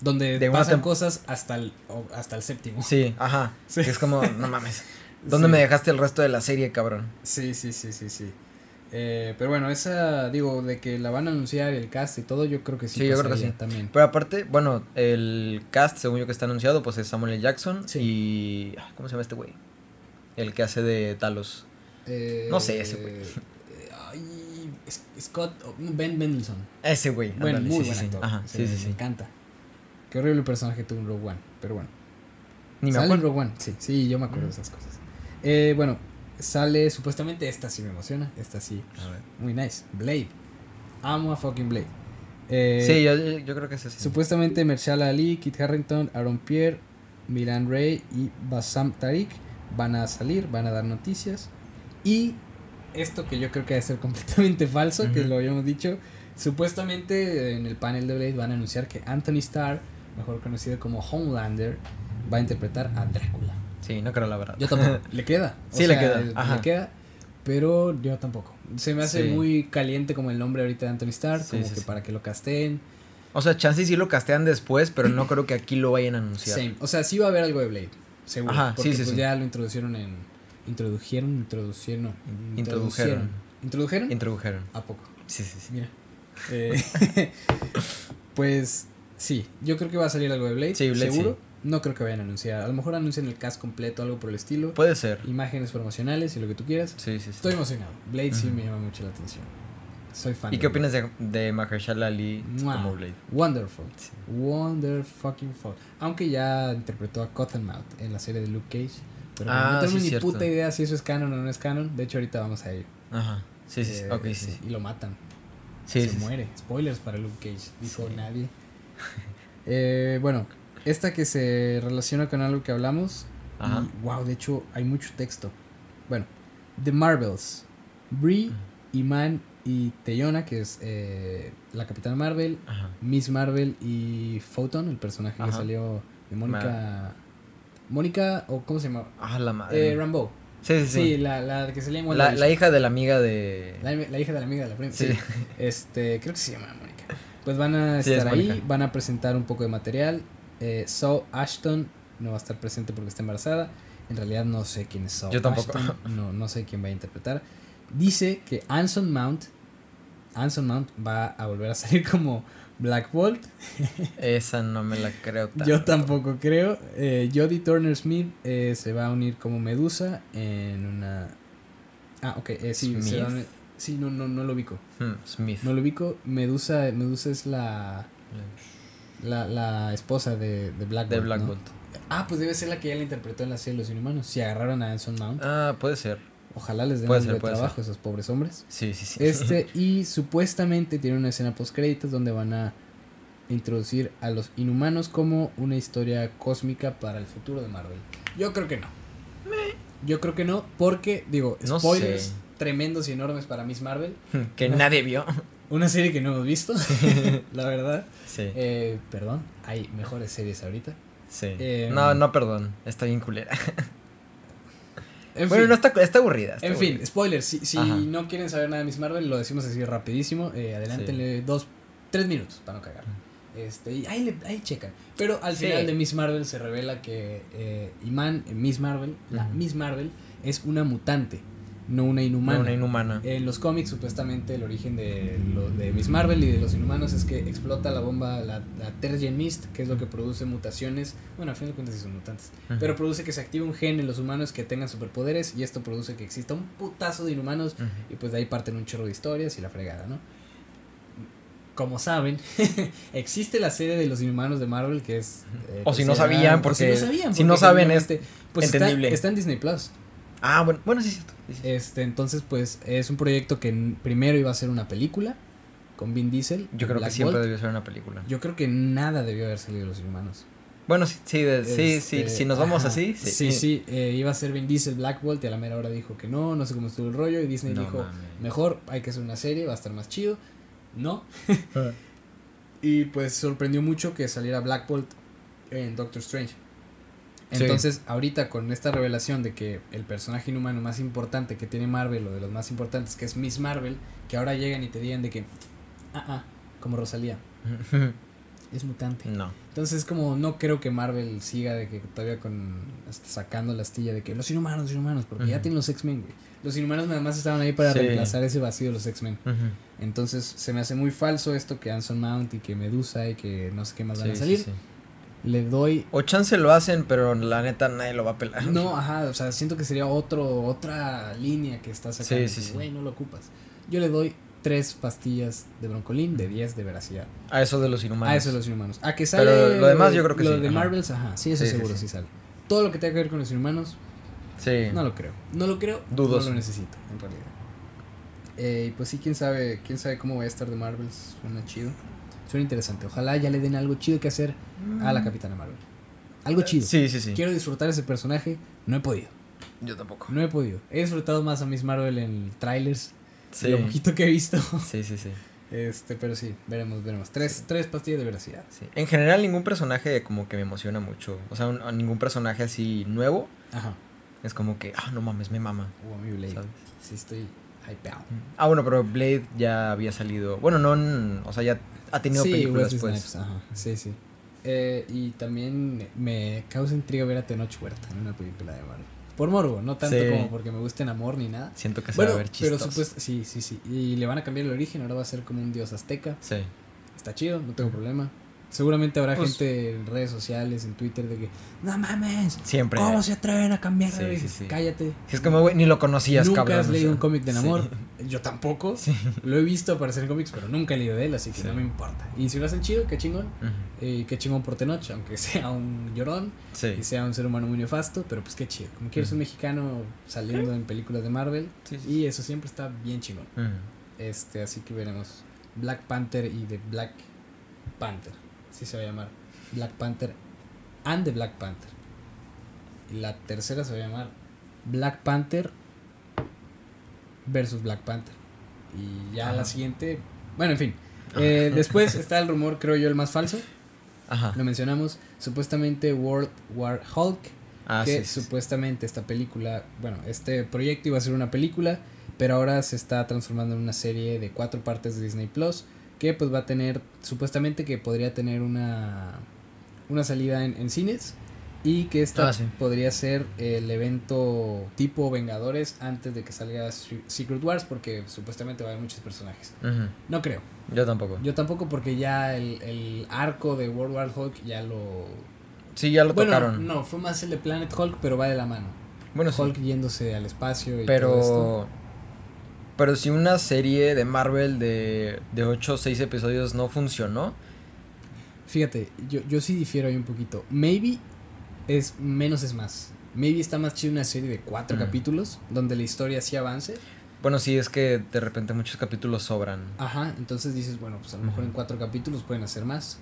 Donde De pasan cosas hasta el, hasta el séptimo. Sí, ajá. Sí. Que es como, no mames. [LAUGHS] ¿Dónde Sí. me dejaste el resto de la serie, cabrón? Sí, sí, sí, sí, sí. Eh, pero bueno, esa, digo, de que la van a anunciar el cast y todo, yo creo que sí. Sí, yo creo que sí. También. Pero aparte, bueno, el cast, según yo que está anunciado, pues es Samuel L. Jackson Sí. y... ah, ¿Cómo se llama este güey? El que hace de Talos. Eh, No sé ese, güey. eh, Scott, oh, Ben Mendelsohn. Ese güey. Bueno, muy sí, buen sí, sí. actor. Ajá, sí, sí, Me sí. encanta. Qué horrible personaje tuvo en Rogue One, pero bueno. Ni me Sale acuerdo. Rogue One, sí, sí, yo me acuerdo de esas cosas. Eh, bueno, sale supuestamente, esta sí me emociona, esta sí, A ver. muy nice. Blade. Amo a fucking Blade. Eh, Sí, yo, yo- creo que es ese. Supuestamente Mahershala Ali, Kit Harrington, Aaron Pierre, Milan Ray y Bassam Tariq van a salir, van a dar noticias. Y esto que yo creo que debe ser [LAUGHS] completamente falso, que lo habíamos dicho, supuestamente en el panel de Blade van a anunciar que Anthony Starr, mejor conocido como Homelander, va a interpretar a Drácula. Sí, no creo la verdad. Yo tampoco. [LAUGHS] le queda. o Sí, le queda, Le queda. Pero yo tampoco. Se me hace Sí. muy caliente como el nombre ahorita de Anthony Starr, Sí, como sí, que para que lo casteen. O sea, chance sí lo castean después, pero no creo que aquí lo vayan a anunciar. Same. O sea, sí va a haber algo de Blade. Seguro. Ajá, porque sí, sí, pues ya lo introdujeron en. Introdujeron, introducieron. no, Introdujeron. ¿Introdujeron? Introdujeron. ¿A poco? Sí, sí, sí. Mira. Eh, [LAUGHS] pues sí, yo creo que va a salir algo de Blade. Sí, Blade seguro. sí. No creo que vayan a anunciar. A lo mejor anuncian el cast completo, algo por el estilo. Puede ser. Imágenes promocionales y lo que tú quieras. Sí, sí, sí. Estoy emocionado. Blade sí me llama mucho la atención. Soy fan. ¿Y de qué Blade. opinas de, de Mahershala Ali Mua. como Blade? Wonderful. Sí. Wonder fucking fuck. Aunque ya interpretó a Cottonmouth en la serie de Luke Cage. Pero Ah, no tengo sí, ni cierto. puta idea si eso es canon o no es canon. De hecho, ahorita vamos a ir. Ajá. Sí, sí, sí. Eh, ok, sí. Y lo matan. Sí, se muere. Spoilers para Luke Cage. Dijo nadie. [LAUGHS] Eh, bueno, esta que se relaciona con algo que hablamos. Ajá. Y, wow, de hecho, hay mucho texto. Bueno, The Marvels. Brie, Iman y Teyona, que es eh, la Capitana Marvel, Ajá. Miss Marvel y Photon, el personaje que salió de Mónica. Mónica, o ¿cómo se llama? Ah, la madre. Eh, Rambo. sí, sí, Sí, sí. la, la que en La, la hija de la amiga de... La, la hija de la amiga de la. Sí. Sí. Este, creo que se llama. Pues van a Sí, es estar ahí, van a presentar un poco de material. Eh, Saw Ashton no va a estar presente porque está embarazada. En realidad no sé quién es Saw Yo tampoco. Ashton. [LAUGHS] No, no sé quién va a interpretar. Dice que Anson Mount, Anson Mount va a volver a [LAUGHS] salir como Black Bolt. Esa no me la creo [LAUGHS] tanto. Yo tampoco creo. Eh, Jodie Turner Smith eh, se va a unir como Medusa en una... Ah, ok, eh, sí, se va a Smith. unir- Sí, no, no, no lo ubico. Hmm, Smith. No lo ubico. Medusa, Medusa es la, la, la esposa de, de Black de Bolt, Black ¿no? Bolt. Ah, pues debe ser la que ella le interpretó en la serie de Los Inhumanos. Si agarraron a Anson Mount, Ah, puede ser. ojalá les den de puede trabajo a esos pobres hombres. Sí, sí, sí. Este, [LAUGHS] y supuestamente tiene una escena post créditos donde van a introducir a los inhumanos como una historia cósmica para el futuro de Marvel. Yo creo que no. Yo creo que no, porque, digo, No spoilers sé. Tremendos y enormes para Miss Marvel. [LAUGHS] que nadie vio. Una serie que no hemos visto, [LAUGHS] [LAUGHS] la verdad. Sí, Eh, perdón, hay mejores series ahorita. sí. eh, no, no, perdón. Está bien culera. En bueno, fin, no está, está aburrida. está en fin, spoilers. Si, si no quieren saber nada de Miss Marvel, lo decimos así rapidísimo. Eh, adelántenle dos, tres minutos para no cagar. Este, y ahí, le- ahí checan. Pero al Sí. final de Miss Marvel se revela que eh, Iman, eh, Miss Marvel, la. Miss Marvel, es una mutante, no una inhumana. No, una inhumana. En los cómics, supuestamente, el origen de, lo, de Miss Marvel y de los inhumanos es que explota la bomba, la, la Terrigen Mist, que es lo que produce mutaciones. Bueno, al final de cuentas sí son mutantes. Pero produce que se active un gen en los humanos que tengan superpoderes y esto produce que exista un putazo de inhumanos y pues de ahí parten un chorro de historias y la fregada, ¿no? Como saben, [LAUGHS] existe la serie de los inhumanos de Marvel que es... eh, O si que no sabían, o porque- si no sabían, si no porque saben, es genuinamente, pues está- entendible. Está, en Disney Plus. Ah, bueno, bueno, sí, es cierto. Sí, sí. Este, entonces, pues, es un proyecto que primero iba a ser una película con Vin Diesel. Yo creo Black que siempre Bolt. debió ser una película. Yo creo que nada debió haber salido de los inhumanos. Bueno, sí, sí, de- sí, sí, Este, si nos vamos ajá. así, Sí, sí. sí, eh, iba a ser Vin Diesel Black Bolt y a la mera hora dijo que no, no sé cómo estuvo el rollo y Disney No dijo, mejor hay que hacer una serie, va a estar más chido. No. [LAUGHS] y pues sorprendió mucho que saliera Black Bolt en Doctor Strange. Sí. Entonces, ahorita con esta revelación de que el personaje inhumano más importante que tiene Marvel, o de los más importantes, que es Miss Marvel, que ahora llegan y te digan de que, ah, ah, como Rosalía, [LAUGHS] es mutante. no. Entonces, como no creo que Marvel siga de que todavía con hasta sacando la astilla de que los inhumanos, los inhumanos, porque ya tienen los X-Men, güey. Los inhumanos nada más estaban ahí para Sí. reemplazar ese vacío de los X-Men. Entonces, se me hace muy falso esto que Anson Mount y que Medusa y que no sé qué más van Sí, a sí, salir. Le doy O chance lo hacen, pero la neta nadie lo va a pelar. no, [LAUGHS] ajá, o sea, siento que sería otro otra línea que está sacando. Sí, sí, que, sí. Güey, no lo ocupas. Yo le doy tres pastillas de broncolín de 10 de veracidad. A eso de los inhumanos. A eso de los inhumanos. A que sale. Pero lo demás yo creo que lo sí, de ajá. Marvels, ajá. Sí, eso Sí, seguro sí. sí. sale. Todo lo que tenga que ver con los inhumanos, Sí. no lo creo. No lo creo. Dudoso. No lo necesito, en realidad. Eh, pues sí, quién sabe, quién sabe cómo va a estar de Marvels. Suena chido. Suena interesante. Ojalá ya le den algo chido que hacer a la Capitana Marvel. Algo chido. Mm. Sí, sí, sí. Quiero disfrutar ese personaje. No he podido. Yo tampoco. No he podido. He disfrutado más a Miss Marvel en trailers. Sí. Lo poquito que he visto. [LAUGHS] Sí, sí, sí. Este, pero sí, veremos, veremos. Tres, tres pastillas de veracidad. Sí. En general ningún personaje como que me emociona mucho. O sea, un- ningún personaje así nuevo Ajá. es como que, ah, no mames, me mama. O a mi Blade. ¿sabes? Sí, estoy hypeado. Ah, bueno, pero Blade ya había salido. Bueno, no, o sea, ya ha tenido sí, películas Wesley pues. Snipes, ajá. Sí, sí. Eh, y también me causa intriga ver a Tenoch Huerta en una película de Marvel. Por morbo, no tanto Sí. como porque me guste en amor ni nada. Siento que se Bueno, va a ver pero chistoso. supuesto, sí, sí, sí. Y le van a cambiar el origen, ahora va a ser como un dios azteca. Sí. Está chido, no tengo problema. Seguramente habrá Pues- gente en redes sociales, en Twitter, de que, no mames, Siempre. ¿cómo se atreven a cambiar Sí. Cállate. Si es como, güey, ni lo conocías, Nunca cabrón. has o leído sea. un cómic de amor. Yo tampoco. Lo he visto aparecer en cómics, pero nunca he leído de él, así que no me importa. Y si lo hacen chido, qué chingón. Y qué chingón por Tenoch, aunque [LAUGHS] sea un llorón y sea un ser humano muy nefasto, pero pues qué chido. Como quieres un mexicano saliendo en películas de Marvel, y eso siempre está bien chingón. Este, así que veremos Black Panther y The Black Panther. Así se va a llamar. Black Panther and the Black Panther. Y la tercera se va a llamar Black Panther versus Black Panther. Y ya Ajá. la siguiente. Bueno, en fin. Eh, después está el rumor, creo yo, el más falso. Ajá. Lo mencionamos. Supuestamente World War Hulk. Ah, que sí, sí, sí. supuestamente esta película, bueno, este proyecto iba a ser una película, pero ahora se está transformando en una serie de cuatro partes de Disney Plus, que pues va a tener, supuestamente que podría tener una, una salida en, en cines y que esta Ah, sí. podría ser el evento tipo Vengadores antes de que salga Se- Secret Wars, porque supuestamente va a haber muchos personajes. No creo. Yo tampoco. Yo tampoco porque ya el, el arco de World War Hulk ya lo... Sí, ya lo bueno, tocaron. no, fue más el de Planet Hulk, pero va de la mano. Bueno, sí. Hulk yéndose al espacio y todo esto. Pero. Si una serie de Marvel de, de 8 o 6 episodios no funcionó. Fíjate, yo, yo sí difiero ahí un poquito. Maybe es menos es más. Maybe está más chido una serie de cuatro Mm. capítulos donde la historia sí avance. Bueno, sí, es que de repente muchos capítulos sobran. Ajá, entonces dices, bueno, pues a lo mejor en cuatro capítulos pueden hacer más.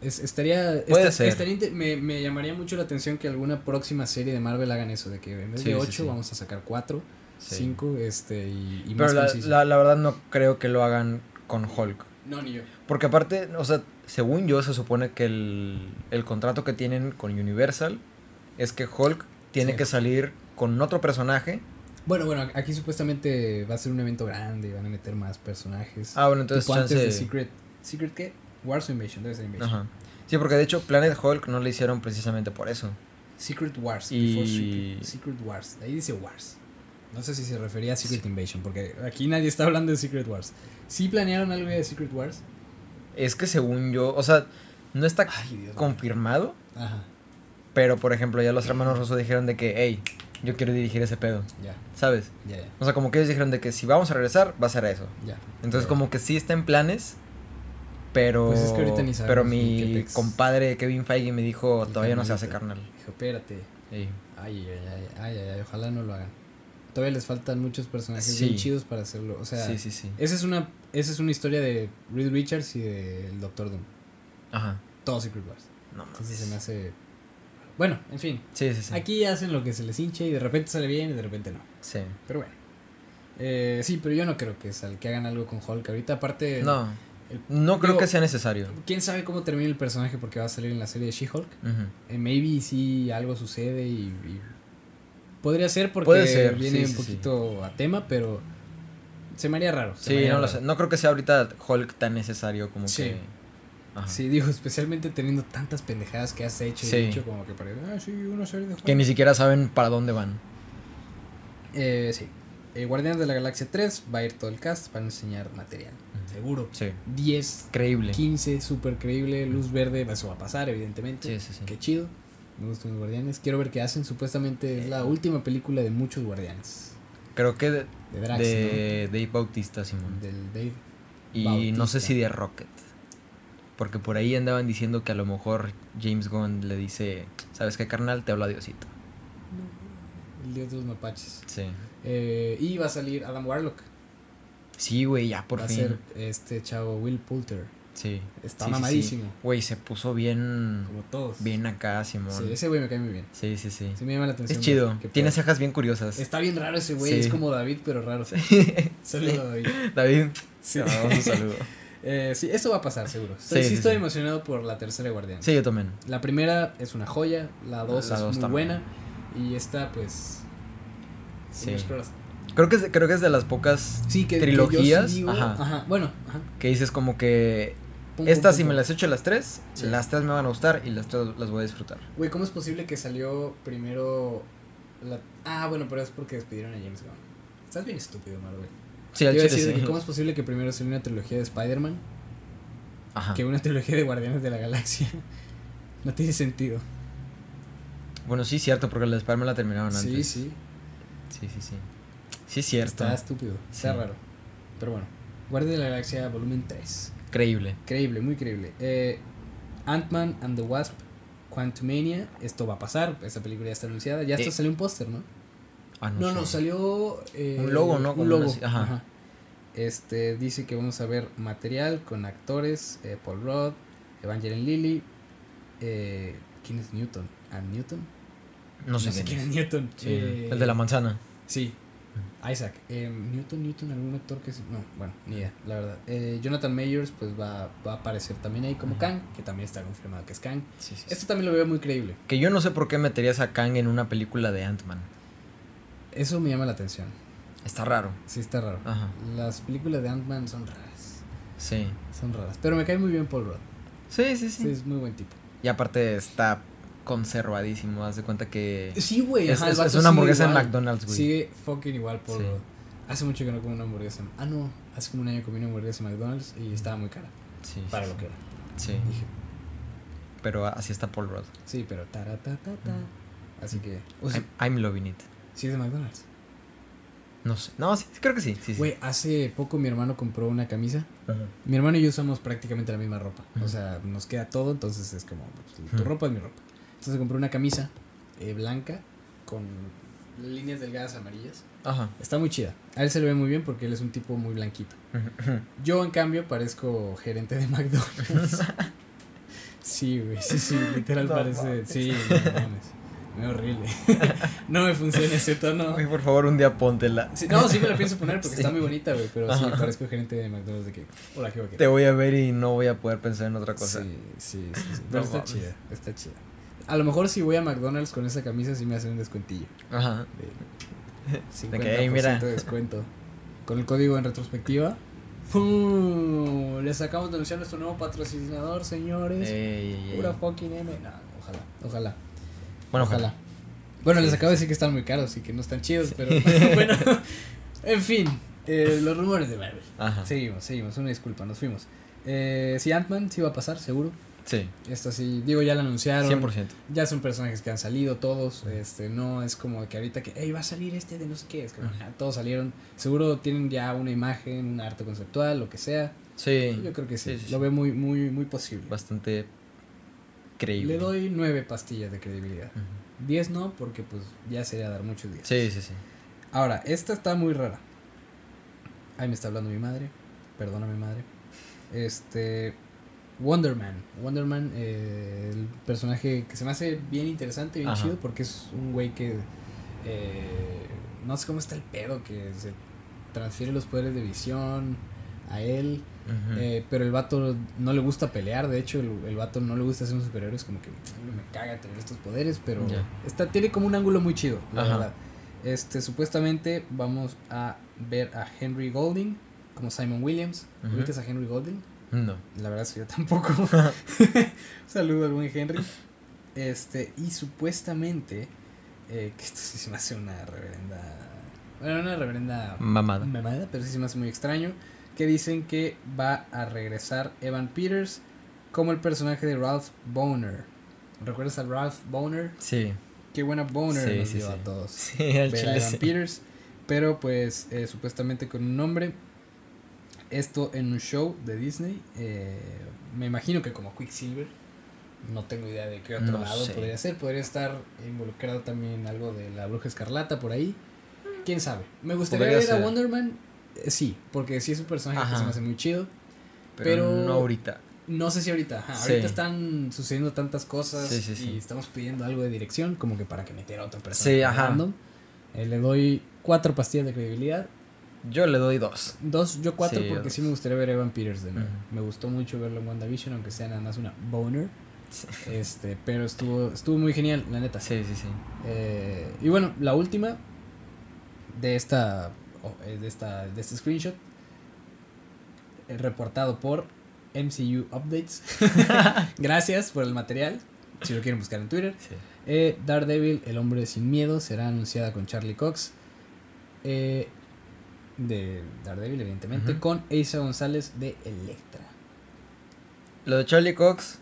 Es, estaría, Puede esta- ser. estaría me, me llamaría mucho la atención que alguna próxima serie de Marvel hagan eso, de que en vez Sí, de sí, ocho sí. vamos a sacar cuatro, Sí. cinco, este, y, y Pero más la, la, la verdad no creo que lo hagan con Hulk. No, ni yo. Porque aparte, o sea, según yo se supone que el, el contrato que tienen con Universal es que Hulk tiene Sí. que salir con otro personaje. Bueno, bueno, aquí supuestamente va a ser un evento grande, van a meter más personajes. Ah, bueno, entonces Tipo antes chance... de Secret. ¿Secret qué? Wars o Invasion, debe ser Invasion. Ajá. Sí, porque de hecho Planet Hulk no lo hicieron precisamente por eso. Secret Wars. Y- before Secret, Secret Wars. Ahí dice Wars. No sé si se refería a Secret Invasion, porque aquí nadie está hablando de Secret Wars. ¿Sí planearon algo de Secret Wars? Es que según yo, o sea, no está Ay, confirmado, Ajá, pero por ejemplo ya los hermanos Russo dijeron de que, hey, yo quiero dirigir ese pedo, ya, ¿sabes? ya, ya. O sea, como que ellos dijeron de que si vamos a regresar, va a ser eso. ya. Entonces Ya. como que sí está en planes, pero Pues es que ahorita ni sabemos pero mi compadre Kevin Feige me dijo, todavía no se hace carnal. Dijo, espérate. Ey. Ay, ay, ay, ay, ay, ay, ojalá no lo hagan. Todavía les faltan muchos personajes Sí. bien chidos para hacerlo. O sea, sí, sí, sí. esa es una esa es una historia de Reed Richards y del Doctor Doom. Ajá. Todo Secret Wars. No Entonces se me hace bueno, en fin. Sí, sí, sí. Aquí hacen lo que se les hinche y de repente sale bien y de repente no. Sí. Pero bueno. Eh, sí, pero yo no creo que, sal, que hagan algo con Hulk. Ahorita, aparte. No. el- No creo que sea necesario. ¿Quién sabe cómo termina el personaje porque va a salir en la serie de She-Hulk? Eh, maybe sí algo sucede y, y podría ser porque Puede ser, viene sí, un sí, poquito a tema, pero se me haría raro. se Sí, haría no lo raro. sé. No creo que sea ahorita Hulk tan necesario como Sí. que. Ajá. Sí, digo, especialmente teniendo tantas pendejadas que has hecho Sí. y dicho como que parece, ah, sí, una serie de Que ni siquiera saben para dónde van. Eh, sí. Eh, Guardianes de la Galaxia 3 va a ir todo el cast para enseñar material. Seguro. Sí. 10, Creíble. 15, súper creíble, luz verde, eso va a pasar, evidentemente. Sí, sí, sí. Qué chido. Me gustan los Guardianes. Quiero ver qué hacen. Supuestamente es la última película de muchos Guardianes. Creo que de, De Drax, de Dave Bautista, ¿no? Simón. Del Dave. Y no sé Bautista. si de Rocket. Porque por ahí andaban diciendo que a lo mejor James Gunn le dice, ¿sabes qué, carnal? Te habla Diosito. El dios de los mapaches. Sí. Eh, y va a salir Adam Warlock. Sí, güey, ya por va fin. a ser este chavo Will Poulter. Sí. Está Sí, mamadísimo. sí. Güey, se puso bien. Como todos. Bien acá, Simón. Sí, ese güey me cae muy bien. Sí, sí, sí. Sí me llama la atención. Es chido. ¿Qué Tiene cejas bien curiosas. Está bien raro ese güey. Es como David, pero raro. [LAUGHS] Saludos, David. David, Sí. te mandamos un saludo. [LAUGHS] Eh, sí, eso va a pasar, seguro. Estoy, Sí, estoy emocionado por la tercera Guardián. Sí, yo también. La primera es una joya, la dos La es dos muy también. buena y esta pues Sí. Creo que, es, creo que es de las pocas sí que que Trilogías, yo sí digo- ajá. ajá, bueno, ajá. que dices como que estas si me las echo las tres, Sí. las tres me van a gustar y las tres las voy a disfrutar. Güey, ¿cómo es posible que salió primero la Ah, bueno, pero es porque despidieron a James Gunn. Estás bien estúpido, Marvel. Sí, al de sí. que cómo es [LAUGHS] posible que primero salió una trilogía de Spider-Man Ajá. que una trilogía de Guardianes de la Galaxia. [LAUGHS] no tiene sentido. Bueno, sí, cierto, porque la de Spider-Man la terminaron Sí, antes. sí. Sí, sí, sí. Sí, cierto. Está estúpido, está Sí. raro. Pero bueno, Guardianes de la Galaxia volumen 3. Creíble. Creíble, muy creíble. Eh, Ant-Man and the Wasp, Quantumania, esto va a pasar, esta película ya está anunciada, ya hasta Eh, salió un póster, ¿no? Ah, No, no, sé. salió... eh, Un logo, ¿no? Un logo, ajá. ajá. Este, dice que vamos a ver material con actores, eh, Paul Rudd, Evangeline Lilly, eh, ¿quién es Newton? ¿Ann Newton? No sé, quién quién es es. Newton. Sí, Eh, el de la manzana. Sí. Isaac. Eh, Newton, Newton, algún actor que... se- No, bueno, ni idea, la verdad. Eh, Jonathan Mayers, pues va, va a aparecer también ahí como Ujú. Kang, que también está confirmado que es Kang. Sí, sí, sí. Esto también lo veo muy creíble. Que yo no sé por qué meterías a Kang en una película de Ant-Man. Eso me llama la atención. Está raro. Sí, está raro. Ajá. Las películas de Ant-Man son raras. Sí. Son raras. Pero me cae muy bien Paul Rudd. Sí, sí, sí. Sí, es muy buen tipo. Y aparte está conservadísimo. Haz de cuenta que. Sí, güey. Es, es- es una hamburguesa en. McDonald's, güey. Sigue fucking igual Paul Sí. Hace mucho que no como una hamburguesa. Ah, no. Hace como un año comí una hamburguesa en McDonald's y estaba muy cara. Sí, Para sí, lo que era. Sí. Dije, Pero así está Paul Rudd. sí, pero taratata. Así que. o sea, I'm, I'm loving it. sí es de McDonald's. No sé. No, sí, creo que sí. sí, sí. Güey, hace poco mi hermano compró una camisa. Mi hermano y yo usamos prácticamente la misma ropa. O sea, nos queda todo, entonces es como, pues, tu ropa es mi ropa. Entonces compré una camisa eh, blanca con líneas delgadas amarillas. Ajá. Está muy chida. A él se le ve muy bien porque él es un tipo muy blanquito. Yo, en cambio, parezco gerente de [LAUGHS] McDonald's. sí, güey, sí, sí, literal No parece. Sí, no. Me horrible. [LAUGHS] no me funciona ese tono. Güey, por favor, un día póntela. Sí, no, sí me la pienso poner porque [LAUGHS] Sí. está muy bonita, güey. Pero sí, Ajá. parezco gerente de McDonald's de que. Hola, ¿qué va a Te voy a ver y no voy a poder pensar en otra cosa. Sí, sí, sí. sí. Pero No está chida, está chida. A lo mejor si voy a McDonald's con esa camisa sí me hacen un descuentillo. Ajá. De [LAUGHS] 50% que, "Ey, mira". de descuento. Con el código en retrospectiva. ¡pum! Les acabamos de anunciar nuestro nuevo patrocinador, señores. Ey. Pura fucking M. No, ojalá, ojalá. Bueno, ojalá. Bueno, les acabo de decir que están muy caros y que no están chidos, pero [LAUGHS] bueno. [LAUGHS] En fin, eh, los rumores de Marvel. Ajá. Seguimos, seguimos. Una disculpa, nos fuimos. Eh, sí, Ant-Man sí va a pasar, seguro. Sí, Esto sí, digo, ya lo anunciaron. 100%. Ya son personajes que han salido todos. Este, no es como que ahorita que, hey, va a salir este de no sé qué. Es como, Ujú. ah, todos salieron. Seguro tienen ya una imagen, un arte conceptual, lo que sea. Sí. Yo creo que sí. Sí, sí, lo veo muy, muy, muy posible. Bastante creíble. Le doy nueve pastillas de credibilidad. Ujú. 10 no, porque pues ya sería dar muchos días. Sí, sí, sí. Ahora, esta está muy rara. Ahí me está hablando mi madre. Perdona mi madre. Este. Wonder Man. Wonder Man, eh, el personaje que se me hace bien interesante, bien Ajá. chido, porque es un güey que. eh, no sé cómo está el pedo, que se transfiere los poderes de visión a él. Eh, pero el vato no le gusta pelear. De hecho, el, el vato no le gusta ser un superhéroe. Es como que "Ay, me caga tener estos poderes. Pero está, tiene como un ángulo muy chido, la Ajá. verdad. Este, supuestamente vamos a ver a Henry Golding como Simon Williams. ¿Ubicas a Henry Golding? No. La verdad es que yo tampoco. [LAUGHS] [LAUGHS] Saludo al buen Henry. Este, y supuestamente, eh, que esto sí se me hace una reverenda. Bueno, una reverenda Mamada. mamada, pero sí se me hace muy extraño. Que dicen que va a regresar Evan Peters como el personaje de Ralph Boner. ¿Recuerdas a Ralph Boner? Sí. Qué buena Boner Sí, nos sí, dio sí. a todos Sí, al Evan. Peters, pero pues eh, supuestamente con un nombre. Esto en un show de Disney. eh, me imagino que como Quicksilver. No tengo idea de qué otro No lado sé. podría ser. Podría estar involucrado también algo de la Bruja Escarlata por ahí. Quién sabe. Me gustaría Podría ver a. Wonder Man. eh, sí, porque sí es un personaje que se me hace muy chido. Pero, pero- no ahorita. No sé si ahorita. ajá, Sí. Ahorita están sucediendo tantas cosas Sí, sí, sí. y estamos pidiendo algo de dirección como que para que metiera a otra persona. Sí, ajá. random. Eh, le doy cuatro pastillas de credibilidad. Yo le doy dos. Dos, yo cuatro Sí, porque sí me gustaría ver a Evan Peters de nuevo. Me gustó mucho verlo en WandaVision, aunque sea nada más una boner. Sí. Este, pero estuvo, estuvo muy genial, la neta. Sí, sí, sí. Eh, y bueno, la última de esta, eh, de esta, de este screenshot, eh, reportado por MCU Updates. [LAUGHS] [LAUGHS] Gracias por el material. Si lo quieren buscar en Twitter. Sí. Eh, Daredevil, el hombre sin miedo, será anunciada con Charlie Cox. eh, de Daredevil, evidentemente, con Asa González de Electra. Lo de Charlie Cox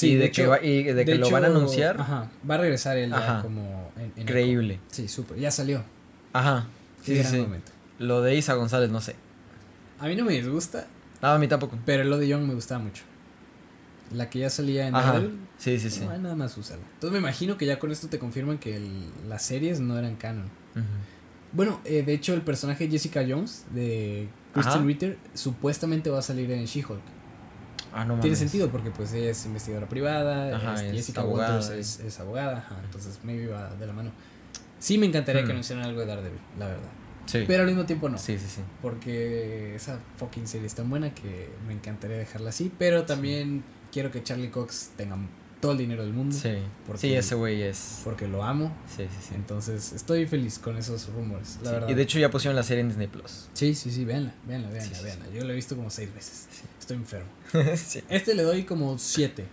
y de, que, va- y de que lo van a anunciar, Ajá, va a regresar él Ajá. como en, en increíble. Sí, súper. Ya salió. Ajá. Sí, sí, sí. momento. Lo de Isa González, no sé. A mí no me disgusta, No, a mí tampoco. pero lo de Young me gustaba mucho. La que ya salía en Ajá. Sí, sí, sí. no, nada más úsala. Entonces me imagino que ya con esto te confirman que el- las series no eran canon. Ujú. Bueno, eh, de hecho el personaje Jessica Jones de Kristen. Ritter supuestamente va a salir en She-Hulk. Ah, no Tiene sentido porque pues ella es investigadora privada, Ajá, es Jessica abogada, Walters es, es abogada, ajá, entonces maybe va de la mano. Sí me encantaría que Hmm. anunciaran algo de Daredevil, la verdad. Sí. Pero al mismo tiempo no. Sí, sí, sí. Porque esa fucking serie es tan buena que me encantaría dejarla así. Pero también quiero que Charlie Cox tenga todo el dinero del mundo. Sí. Porque- Sí, ese güey es. Porque lo amo. Sí, sí, sí. Entonces estoy feliz con esos rumores, la Sí, verdad. Y de hecho ya pusieron la serie en Disney Plus. Sí, sí, sí, véanla, véanla, véanla, Sí, sí, véanla. Yo la he visto como seis veces. Sí. Estoy enfermo. [LAUGHS] sí. Este le doy como siete.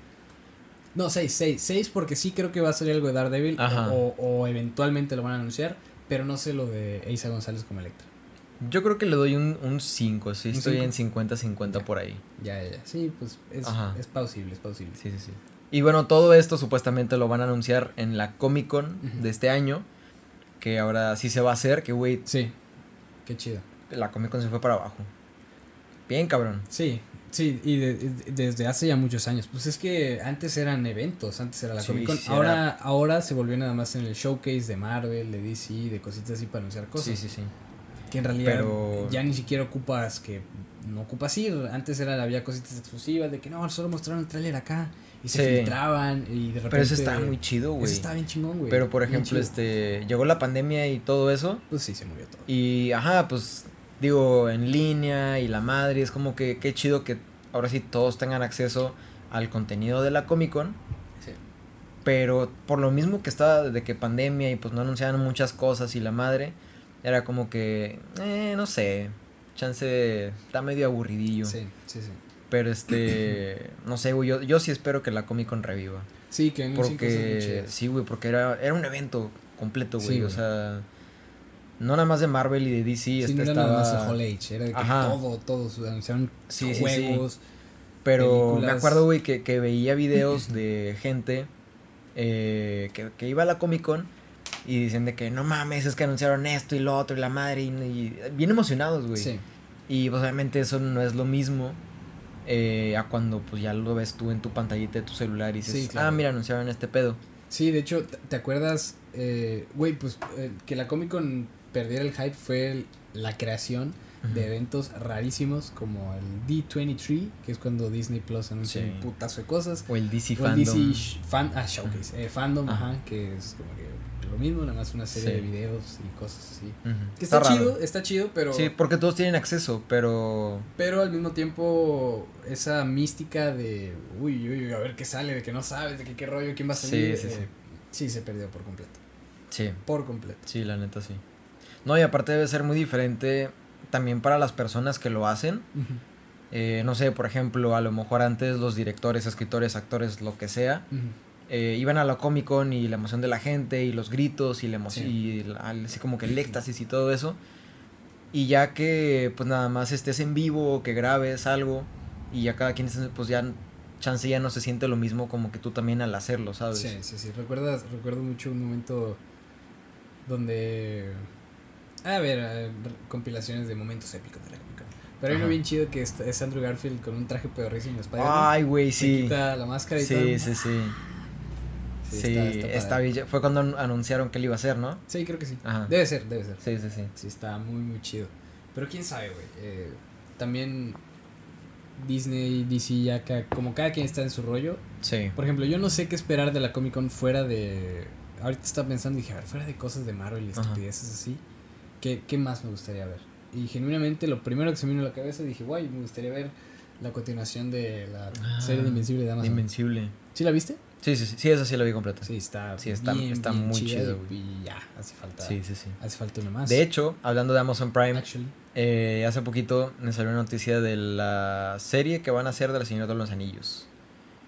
No, seis, seis. Seis porque sí creo que va a salir algo de Daredevil. Ajá. O, o eventualmente lo van a anunciar. Pero no sé lo de Isa González como Electra. Yo creo que le doy un 5. sí, ¿Un estoy cinco? en 50-50 Ya. por ahí. Ya, ya, ya. Sí, pues es, es plausible, es plausible. Sí, sí, sí. Y bueno, todo esto supuestamente lo van a anunciar en la Comic Con de este año. Que ahora sí se va a hacer. Que, güey, Sí, qué chido. la Comic Con se fue para abajo. Bien, cabrón. Sí, sí, y de- de- desde hace ya muchos años. Pues es que antes eran eventos, antes era la Sí, Comic Con. sí, ahora, ahora se volvió nada más en el showcase de Marvel, de DC, de cositas así para anunciar cosas. Sí, sí, sí. Que en realidad Pero- ya ni siquiera ocupas que no ocupas ir. Antes era había cositas exclusivas de que no, solo mostraron el tráiler acá y se Sí. filtraban y de repente Pero eso está muy chido, Eso güey. está bien chingón, güey. Pero por ejemplo, este llegó la pandemia y todo eso. pues sí se murió todo. Y ajá, pues digo, en línea y la madre, es como que qué chido que ahora sí todos tengan acceso al contenido de la Comic Con. Sí. Pero por lo mismo que estaba de que pandemia y pues no anunciaban muchas cosas y la madre, era como que, eh, no sé, chance está medio aburridillo. Sí, sí, sí. Pero este, no sé, güey, yo, yo sí espero que la Comic Con reviva. Sí, que muy Porque, sí, güey, porque era, era un evento completo, güey. Sí, o sea, no nada más de Marvel y de DC, Sí, este no era estaba... nada más el Hall H, era de que Ajá. todo, todo, su- anunciaron Sí, sí, sí. juegos. Pero me acuerdo, güey, que, que veía videos [LAUGHS] de gente eh, que, que iba a la Comic Con y dicen de que no mames, es que anunciaron esto y lo otro y la madre y, y bien emocionados, güey. Sí, Y pues obviamente eso no es lo mismo eh, a cuando pues ya lo ves tú en tu pantallita de tu celular y dices, Sí, claro. ah, mira, anunciaron este pedo. Sí, de hecho, ¿te- ¿te acuerdas? eh, Güey, pues eh, que la Comic Con perdiera el hype fue el- la creación de eventos rarísimos como el D23, que es cuando Disney Plus anuncia Sí. un putazo de cosas. O el DC O el Fandom. DC Sh- fan, ah, Showcase, eh, Fandom, Ajá. ajá, que es como que lo mismo, nada más una serie Sí. de videos y cosas así. Que está, chido, está chido, pero, Sí, porque todos tienen acceso, pero. pero al mismo tiempo esa mística de, uy, uy, uy, a ver qué sale, de que no sabes, de que qué rollo, quién va a Sí, salir, sí, eh, sí. sí se perdió por completo, Sí, por completo. sí, la neta sí. No, y aparte debe ser muy diferente también para las personas que lo hacen. Eh, no sé, por ejemplo, a lo mejor antes los directores, escritores, actores, lo que sea, ujú. Eh, iban a la Comic Con y la emoción de la gente y los gritos y la emoción Sí. y la- así como que el éxtasis y todo eso. Y ya que pues nada más estés en vivo que grabes algo y ya cada quien pues ya chance ya no se siente lo mismo como que tú también al hacerlo, ¿sabes? Sí, sí, sí. Recuerdas, recuerdo mucho un momento donde. A ver, compilaciones de momentos épicos de la Comic Con. Pero hay uno bien chido que es, es Andrew Garfield con un traje pedorrísimo de Spider-Man. Ay, güey, sí. quita la máscara y todo. Sí, sí, sí. Sí, Sí, está- está está. Fue cuando an- anunciaron que él iba a hacer, ¿no? Sí, creo que sí. Ajá. Debe ser, debe ser. Sí, sí, sí. Sí, está muy, muy chido. Pero quién sabe, güey. Eh, también Disney, DC, ya como cada quien está en su rollo. Sí. Por ejemplo, yo no sé qué esperar de la Comic Con fuera de. Ahorita estaba pensando y dije, a ver, fuera de cosas de Marvel y estupideces así. ¿qué, ¿Qué más me gustaría ver? Y genuinamente, lo primero que se me vino a la cabeza dije, guay, me gustaría ver la continuación de la Ah, serie de Invencible de Amazon. Invencible. ¿Sí la viste? Sí, sí, sí. Sí, esa sí la vi completa. Sí, está. Sí, está- bien, está bien muy chido, y ya, hace falta. Sí, sí, sí. Hace falta una más. De hecho, hablando de Amazon Prime, eh, hace poquito me salió una noticia de la serie que van a hacer de La Señora de los Anillos.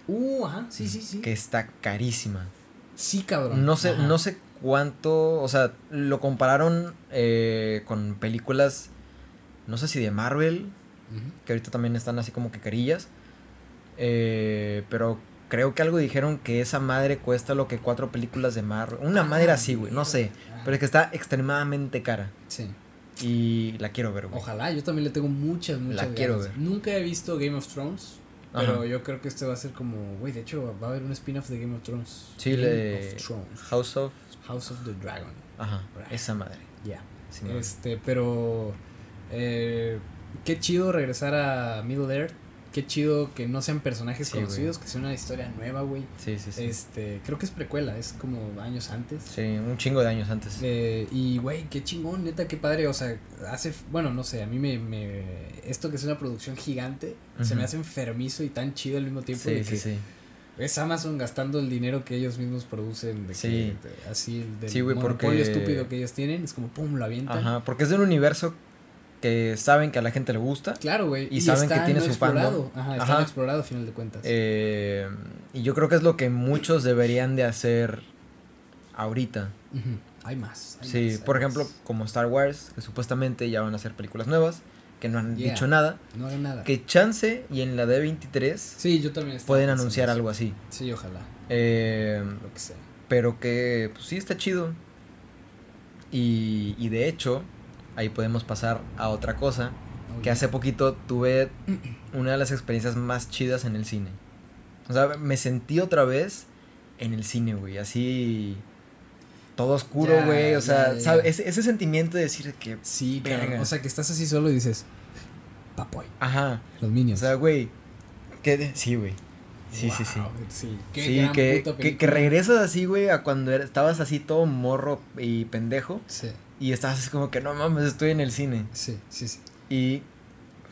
Uh, ajá, sí, sí, sí. Que está carísima. Sí, cabrón. No sé, Ajá. no sé cuánto, o sea, lo compararon eh, con películas, no sé si de Marvel, que ahorita también están así como que carillas, eh, pero creo que algo dijeron que esa madre cuesta lo que cuatro películas de Marvel, una madre así, güey, no sé, pero es que está extremadamente cara Sí. y la quiero ver, güey. Ojalá, yo también le tengo muchas, muchas La quiero ver. Nunca he visto Game of Thrones, pero Ajá. yo creo que este va a ser como, güey, de hecho va a haber un spin-off de Game of Thrones. Sí, Game le- of Thrones. House of, House of the Dragon. ajá, esa madre. Ya. sí, este, pero eh, qué chido regresar a Middle Earth. Qué chido que no sean personajes Sí, güey. conocidos, que sea una historia nueva, güey. Sí, sí, sí. Este, creo que es precuela, es como años antes. Sí, un chingo de años antes. Eh, y, güey, qué chingón, neta, qué padre. O sea, hace. Bueno, no sé, a mí me. me esto que es una producción gigante, se me hace enfermizo y tan chido al mismo tiempo. Sí, de sí, que sí. Es Amazon gastando el dinero que ellos mismos producen. De Sí. que, de- así, del Sí, güey, monopolio porque- estúpido que ellos tienen. Es como, pum, lo avientan. Ajá, porque es de un universo que saben que a la gente le gusta. Claro, güey. Y saben que tiene no su explorado. fandom. Ajá, está Ajá. explorado a final de cuentas. Eh, y yo creo que es lo que muchos deberían de hacer ahorita. Hay más. hay Sí, más, hay por más. ejemplo, como Star Wars, que supuestamente ya van a hacer películas nuevas, que no han Yeah. dicho nada. No hagan nada. Que chance y en la D23 Sí, yo también. estaba pueden anunciar eso. algo así. Sí, ojalá. Eh, Lo que sea. pero que pues sí está chido. Y, y de hecho, ahí podemos pasar a otra cosa. Que hace poquito tuve una de las experiencias más chidas en el cine. O sea, me sentí otra vez en el cine, güey. Así. Todo oscuro, Ya, güey. O sea, ya, ¿sabe? ya. Ese, ese sentimiento de decir que. Sí. O sea, que estás así solo y dices, papoy, Ajá. los O Minions. sea, güey. Que sí, güey. Sí, sí, sí. Sí. Qué Sí, que, que, que regresas así, güey, a cuando estabas así todo morro y pendejo. Sí, Y estabas así como que no mames, estoy en el cine. sí, sí, sí. Y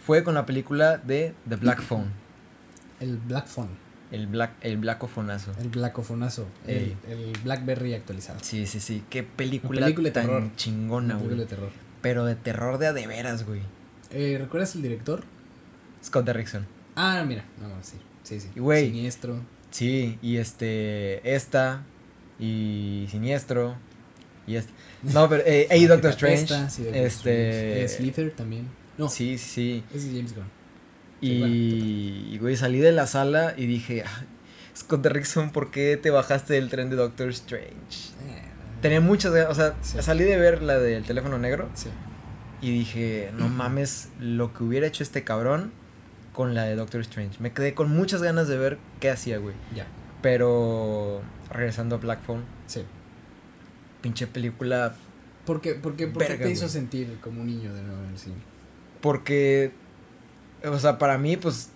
fue con la película de The Black Phone. El Black Phone, El black, el blackofonazo. el Blackofonazo, el, el Blackberry actualizado. Sí, sí, sí. Qué película, película de tan terror. chingona, Una película güey. de terror. Pero de terror de a de veras, güey. Eh, ¿Recuerdas el director? Scott Derrickson. Ah, mira, no, sí, sí, sí. Y, güey. Siniestro. Sí, y este. Esta. Y Siniestro. Y este. No, pero. Eh, hey, Doctor Strange. apesta, sí, Doctor este. Strange. También. No, Sí, sí. ese es James Gunn. Y, güey, salí de la sala y dije, "Ah, Scott Derrickson, ¿por qué te bajaste del tren de Doctor Strange? Eh, Tenía muchas ganas, o sea, Sí. salí de ver la del teléfono negro Sí. y dije, no mames, lo que hubiera hecho este cabrón con la de Doctor Strange. Me quedé con muchas ganas de ver qué hacía, güey. Ya. Pero regresando a Black Phone, Sí. Pinche película ¿Por qué, por qué, por qué Verga, te hizo güey. sentir como un niño de nuevo en el cine? Porque, o sea, para mí, pues,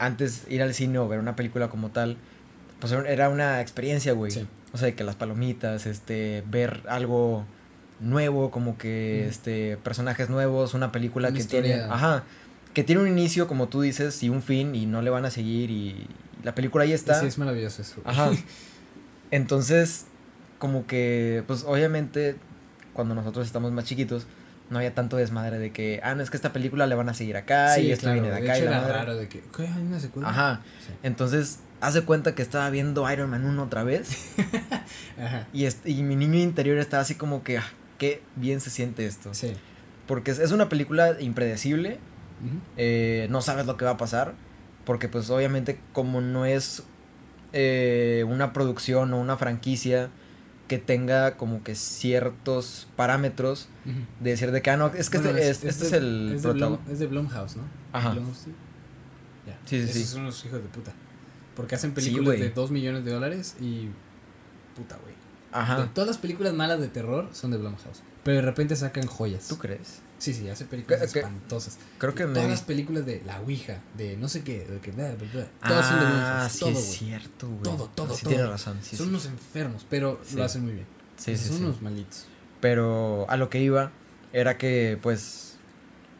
antes ir al cine o ver una película como tal, pues era una experiencia, güey. Sí. O sea, de que las palomitas, este, ver algo nuevo, como que, este, personajes nuevos, una película Una que tiene, ajá, que tiene un inicio, como tú dices, y un fin, y no le van a seguir, y la película ahí está. Sí, es maravilloso eso. güey. Ajá. [LAUGHS] Entonces, como que, pues obviamente, cuando nosotros estamos más chiquitos, no había tanto desmadre de que, ah, no, es que esta película le van a seguir acá Sí, y esto claro, viene de de acá y hecho la era madre. raro de que, ¿qué? ¿Hay una secuela? Ajá. Sí. Entonces, hace cuenta que estaba viendo Iron Man 1 otra vez [LAUGHS] Ajá. y, y mi niño interior estaba así como que, ah, qué bien se siente esto. Sí. Porque es, es una película impredecible, Ujú. eh, no sabes lo que va a pasar, porque pues obviamente como no es eh, una producción o una franquicia que tenga como que ciertos parámetros de decir de que, ah, no, es que Bueno, este, es, este es de- el es de, Blum- es de Blumhouse, ¿no? Ajá. Blumhouse, sí. Sí, sí, Esos sí. son unos hijos de puta. Porque hacen películas de 2 millones de dólares y. Puta, güey. De Ajá. todas las películas malas de terror son de Blumhouse. Pero de repente sacan joyas. ¿Tú crees? Sí, sí, hace películas espantosas. Creo que me... Todas las películas de La Ouija, de no sé qué, de que bla, todas son de Ah, sí todo, es cierto, güey. Todo, todo, Sí todo. tienes razón, sí, son sí. unos enfermos, pero lo hacen muy bien. Sí, sí, son unos malitos. Pero a lo que iba era que, pues,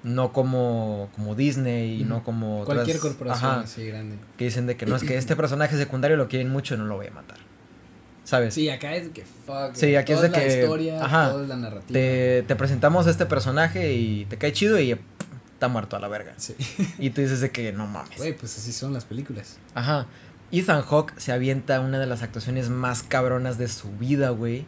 no como, como Disney y no como... otras- Cualquier corporación Ajá, así grande. que dicen de que no es que este [CLEARS THROAT] personaje secundario lo quieren mucho, no lo voy a matar. ¿Sabes? Sí, acá es de que fuck. Sí, aquí es de la que- historia, ajá, toda la narrativa. Te, te presentamos a este personaje y te cae chido y está muerto a la verga. Sí. Y tú dices de que no mames. Güey, pues así son las películas. Ajá. Ethan Hawke se avienta una de las actuaciones más cabronas de su vida, güey.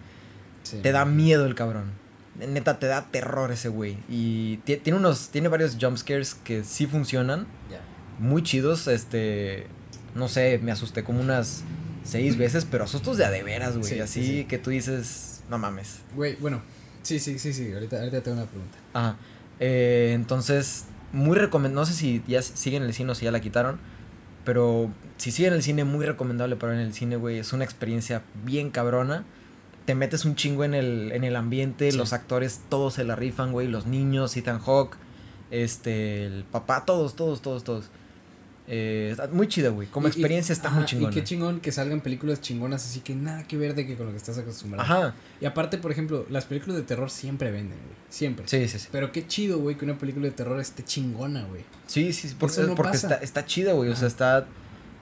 Sí. Te da miedo el cabrón. Neta, te da terror ese güey. Y ti- tiene unos, tiene varios jumpscares que sí funcionan. Ya. Muy chidos. Este, no sé, me asusté como unas seis veces, pero asustos de a de veras, güey. Sí, sí, Así sí. que tú dices, no mames. Güey, bueno. Sí, sí, sí, sí. Ahorita, ahorita tengo una pregunta. Ajá. Eh, entonces, muy recomendable. No sé si ya siguen en el cine o si ya la quitaron. Pero si siguen en el cine, muy recomendable para ver en el cine, güey. Es una experiencia bien cabrona. Te metes un chingo en el, en el ambiente. Los actores todos se la rifan, güey. Los niños, Ethan Hawke, este, el papá, todos, todos, todos, todos. Eh, está muy chida, güey. Como Y- y- experiencia está ajá, muy chingona. Y qué chingón que salgan películas chingonas así que nada que ver de que con lo que estás acostumbrado. Ajá. Y aparte, por ejemplo, las películas de terror siempre venden, güey. Siempre. Sí, sí, sí. Pero qué chido, güey, que una película de terror esté chingona, güey. Sí, sí, sí, porque, no porque pasa. está, está chida, güey. O sea, está.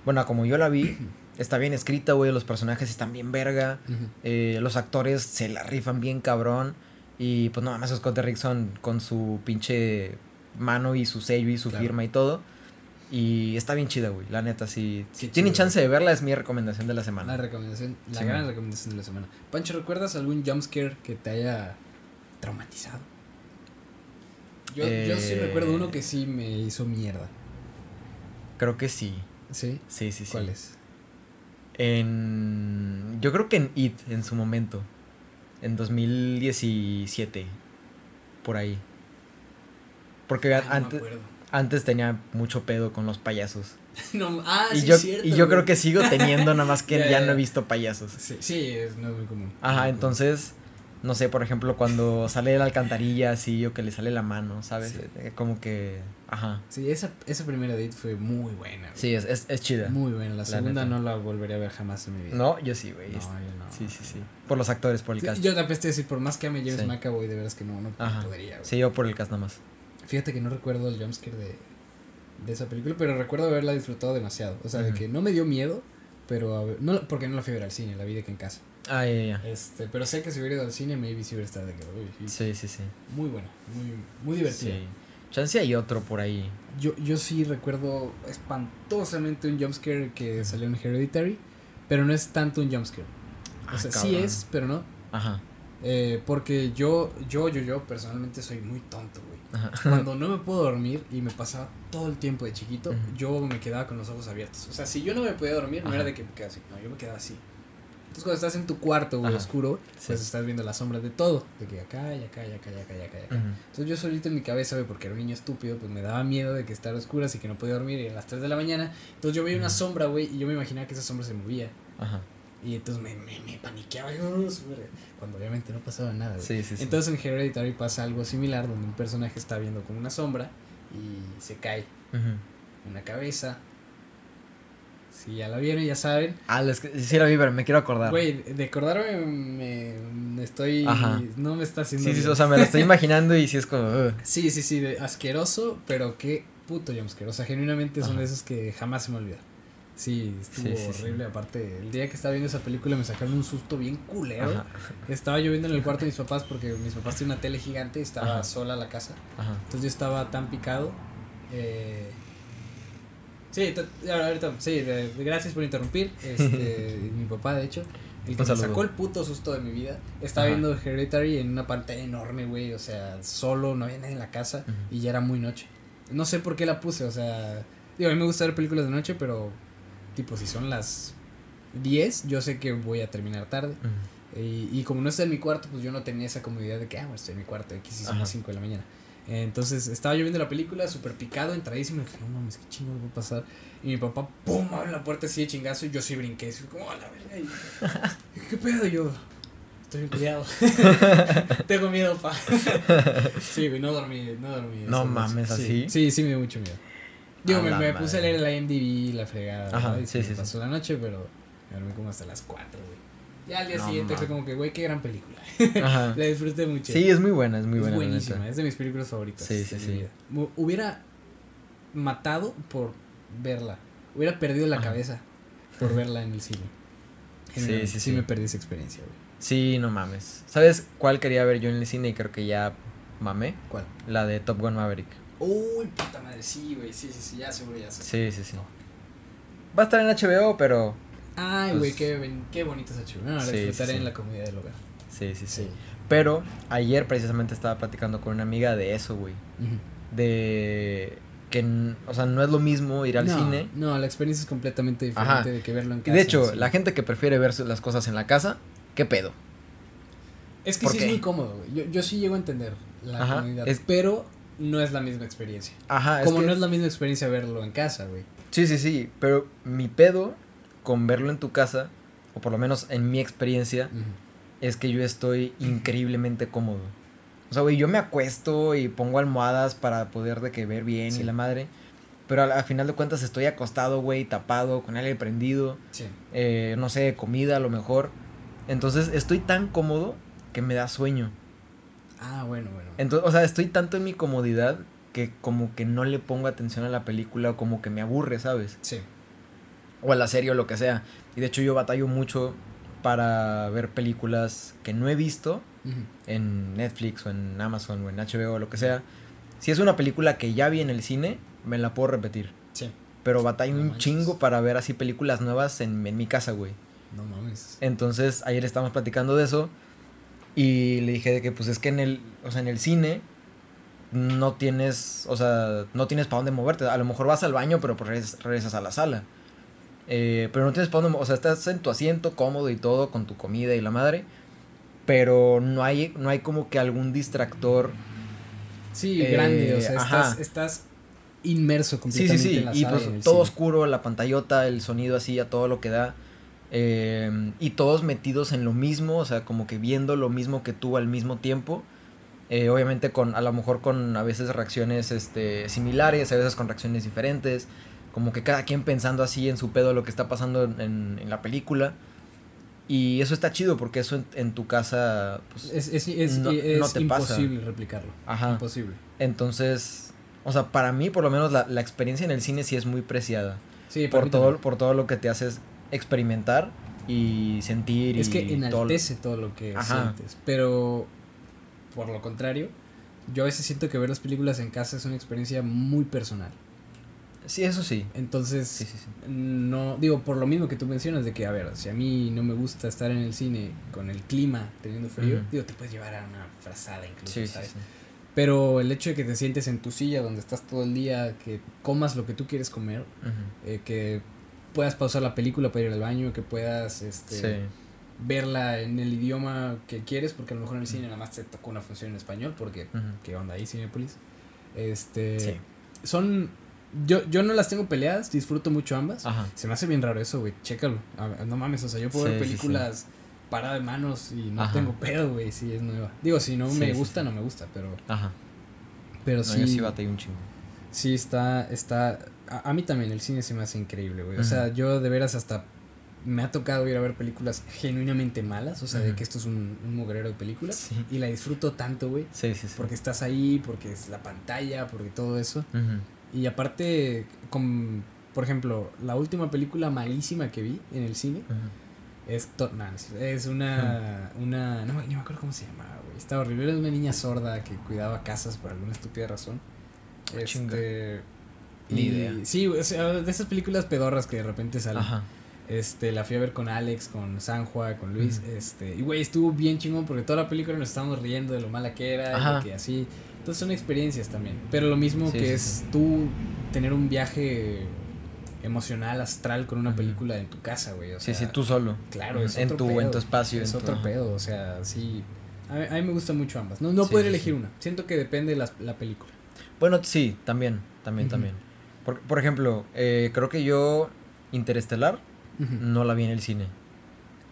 Bueno, como yo la vi, [CLEARS THROAT] está bien escrita, güey. Los personajes están bien verga. eh, los actores se la rifan bien cabrón. Y pues nada más Scott Derrickson con su pinche mano y su sello y su Claro. firma y todo. Y está bien chida, güey. La neta, sí. Si Qué tienen chido, chance de verla, es mi recomendación de la La semana. recomendación, la Sí, gran man. recomendación de la semana. Pancho, ¿recuerdas algún jumpscare que te haya traumatizado? Yo, yo sí Eh. recuerdo uno que sí me hizo mierda. Creo que sí. ¿Sí? Sí, sí, sí. ¿Cuál es? En. Yo creo que en It, en su momento. En 2017. Por ahí. Porque Ay, no me antes, acuerdo. Antes tenía mucho pedo con los payasos. [LAUGHS] No, ah, y sí, yo, cierto, y yo güey. creo que sigo teniendo, nada más [LAUGHS] que Ya, no he visto payasos. Sí, sí, es, no es muy común. Ajá, Muy entonces, no sé, por ejemplo, cuando sale de la alcantarilla así o que le sale la mano, ¿sabes? Sí. Eh, Como que, ajá. Sí, esa, esa primera date fue muy buena. güey. Sí, es, es, es chida. Muy buena. La segunda neta. no la volveré a ver jamás en mi vida. No, yo sí, güey. No, es- yo no. Sí, sí, sí. Por los actores, por el cast. Yo te apeste decir, por más que James Sí. McAvoy, de veras que no, no Ajá. podría. güey. Sí, yo por el cast nada más. Fíjate que no recuerdo el jumpscare de, de esa película, pero recuerdo haberla disfrutado demasiado. O sea, de que no me dio miedo, pero a ver- no, porque no la fui a ver al cine, la vi de que en casa. Ah, ya, ya. Este, pero sé que si hubiera ido al cine, maybe si hubiera estado de que, uy, sí. Sí, sí, sí. Muy buena, muy, muy divertida. Sí. Chance hay otro por ahí. Yo, yo sí recuerdo espantosamente un jumpscare que salió en Hereditary, pero no es tanto un jumpscare. O Ah, sea, sí es, pero no. Ajá. Eh, porque yo, yo, yo, yo personalmente soy muy tonto, güey. Ajá. [LAUGHS] Cuando no me puedo dormir y me pasaba todo el tiempo de chiquito, yo me quedaba con los ojos abiertos. O sea, si yo no me podía dormir, no Ajá. era de que me quedaba así, no, yo me quedaba así. Entonces cuando estás en tu cuarto, güey, oscuro, pues Sí. estás viendo las sombras de todo. De que acá y acá y acá y acá y acá y acá. Entonces yo solito en mi cabeza, güey, porque era un niño estúpido, pues me daba miedo de que estar a oscuras y que no podía dormir y a las 3 de la mañana. Entonces yo veía una sombra, güey, y yo me imaginaba que esa sombra se movía. Ajá. Y entonces me, me, me paniqueaba yo, cuando obviamente no pasaba nada. Sí, sí, entonces en Hereditary pasa algo similar, donde un personaje está viendo como una sombra y se cae una cabeza. Si ya la vieron, ya saben. Ah, es que, sí la vi, pero me quiero acordar. Güey, de acordarme me, estoy... No me está haciendo... Sí, sí, o sea, me lo estoy [LAUGHS] imaginando y sí es como... Sí, sí, sí, asqueroso, pero qué puto jumpscare. O sea, genuinamente son de esos que jamás se me olvidan. Sí, estuvo horrible. Aparte, el día que estaba viendo esa película me sacaron un susto bien culero. Estaba lloviendo en el cuarto de mis papás porque mis papás tienen una tele gigante y estaba sola la casa. Entonces yo estaba tan picado. Eh, sí, ahorita, sí, gracias por interrumpir. Este, [LAUGHS] mi papá, de hecho, el que me sacó el puto susto de mi vida. Estaba viendo Hereditary en una pantalla enorme, güey. O sea, solo, no había nadie en la casa y ya era muy noche. No sé por qué la puse, o sea. Digo, a mí me gusta ver películas de noche, pero tipo, si son las 10, yo sé que voy a terminar tarde. y, como no está en mi cuarto, pues yo no tenía esa comodidad de que, ah, bueno, estoy en mi cuarto, aquí sí son las 5 de la mañana. Entonces estaba yo viendo la película, súper picado, entradísimo, y dije, no mames, qué chingo va a pasar. Y mi papá, pum, abre la puerta así de chingazo, y yo sí brinqué, así como, a la verga, ¿qué pedo? yo, estoy bien cuidado. [LAUGHS] Tengo miedo, pa. [LAUGHS] sí, güey, no dormí, no dormí. No mames, así. Sí, sí, me dio mucho miedo. Digo, me, me, puse a leer la IMDb, la fregada. Ajá, y sí, sí, pasó la noche, pero me dormí como hasta las 4, güey. Ya al día siguiente fue como que, güey, qué gran película. Ajá. [LAUGHS] la disfruté mucho. Sí, es muy buena, es muy buena. Es buenísima, es de mis películas favoritas. Sí, sí, sí. Hubiera matado por verla. Hubiera perdido la cabeza por verla en el cine. sí, sí, sí. me perdí esa experiencia, güey. Sí, no mames. ¿Sabes cuál quería ver yo en el cine y creo que ya mamé? ¿Cuál? La de Top Gun Maverick. Uy, puta madre, sí, güey, sí, sí, sí, ya seguro, ya sé. Sí, sí, sí. Va a estar en HBO, pero... Ay, güey, pues qué, qué bonito es HBO. No, sí, disfrutaré en la comunidad del hogar. Sí, sí, sí, Pero ayer precisamente estaba platicando con una amiga de eso, güey. De que, o sea, no es lo mismo ir al cine. No, la experiencia es completamente diferente de que verlo en casa. Y de hecho, la gente que prefiere ver las cosas en la casa, ¿qué pedo? Es que sí es muy cómodo, güey. Yo, yo sí llego a entender la comunidad. pero no es la misma experiencia. Ajá. Como no es la misma experiencia verlo en casa, güey. Sí, sí, sí. Pero mi pedo con verlo en tu casa, o por lo menos en mi experiencia, es que yo estoy increíblemente cómodo. O sea, güey, yo me acuesto y pongo almohadas para poder de que ver bien y la madre. Pero al, final de cuentas estoy acostado, güey, tapado, con aire prendido. Sí. Eh, no sé, comida a lo mejor. Entonces estoy tan cómodo que me da sueño. Ah, bueno, bueno. Entonces, o sea, estoy tanto en mi comodidad que como que no le pongo atención a la película o como que me aburre, ¿sabes? Sí. O a la serie o lo que sea. Y de hecho yo batallo mucho para ver películas que no he visto en Netflix o en Amazon o en HBO o lo que sea. Si es una película que ya vi en el cine, me la puedo repetir. Sí. Pero batallo un chingo para ver así películas nuevas en, en mi casa, güey. No mames. Entonces, ayer estábamos platicando de eso. Y le dije de que pues es que en el, o sea, en el cine no tienes, o sea, no tienes para dónde moverte. A lo mejor vas al baño, pero pues regresas, a la sala. Eh, pero no tienes para dónde, o sea, estás en tu asiento cómodo y todo con tu comida y la madre, pero no hay no hay como que algún distractor Sí, grande, o sea, estás, estás, inmerso completamente sí, sí, sí. en la y pues todo oscuro, la pantallota, el sonido así a todo lo que da. Em, y todos metidos en lo mismo, o sea, como que viendo lo mismo que tú al mismo tiempo. Eh, obviamente con, a lo mejor con a veces reacciones este, similares, a veces con reacciones diferentes. Como que cada quien pensando así en su pedo lo que está pasando en, en la película. Y eso está chido porque eso en, tu casa pues, es, es, es, no, te imposible replicarlo. Ajá. Imposible. Entonces, o sea, para mí por lo menos la, la experiencia en el cine sí es muy preciada. Sí, por todo, por todo lo que te haces experimentar y sentir. Es que enaltece todo, lo que sientes. Pero, por lo contrario, yo a veces siento que ver las películas en casa es una experiencia muy personal. Sí, eso sí. Entonces, no, digo, por lo mismo que tú mencionas, de que, a ver, si a mí no me gusta estar en el cine con el clima, teniendo frío, digo, te puedes llevar a una frazada incluso, ¿sabes? Pero el hecho de que te sientes en tu silla donde estás todo el día, que comas lo que tú quieres comer, eh, que puedas pausar la película para ir al baño, que puedas este, verla en el idioma que quieres, porque a lo mejor en el cine nada más te tocó una función en español, porque ¿qué onda ahí, Cinepolis? Este, Son yo, yo no las tengo peleadas, disfruto mucho ambas. Ajá. Se me hace bien raro eso, güey. Chécalo. A no mames, o sea, yo puedo ver Sí, películas parada de manos y no Ajá. tengo pedo, güey, si es nueva. Digo, si no me gusta, no me gusta, pero, Ajá. pero No, sí. yo sí batallé un chingo. Sí, está, está, a, a mí también el cine se me hace increíble, güey. O sea, yo de veras hasta me ha tocado ir a ver películas genuinamente malas, o sea, de que esto es un, un mugrero de películas. Sí. Y la disfruto tanto, güey, Sí, sí, sí. porque estás ahí, porque es la pantalla, porque todo eso. Y aparte, con, por ejemplo, la última película malísima que vi en el cine es, to- no, no es una, una, no, me- acuerdo cómo se llamaba, güey. Estaba horrible, era una niña sorda que cuidaba casas por alguna estúpida razón. Ah. Este, Ni y- idea. Sí, o sea, de esas películas pedorras que de repente salen. Ajá. Este, la fui a ver con Alex, con Sanjua, con Luis, este, y güey, estuvo bien chingón porque toda la película nos estábamos riendo de lo mala que era, y Ajá. que así. Entonces son experiencias también. Pero lo mismo Sí, que sí, es sí. tú tener un viaje emocional, astral con una película en tu casa, güey. O Sí, sea, sí, tú solo. Claro, es en otro tu, pedo. en tu espacio. Es tu- otro pedo, o sea, sí. A mí, a mí me gustan mucho ambas. No, no Sí, podría sí, elegir sí. una. Siento que depende de la, la película. Bueno, sí, también, también, también. Por, por ejemplo, eh, creo que yo Interestelar no la vi en el cine.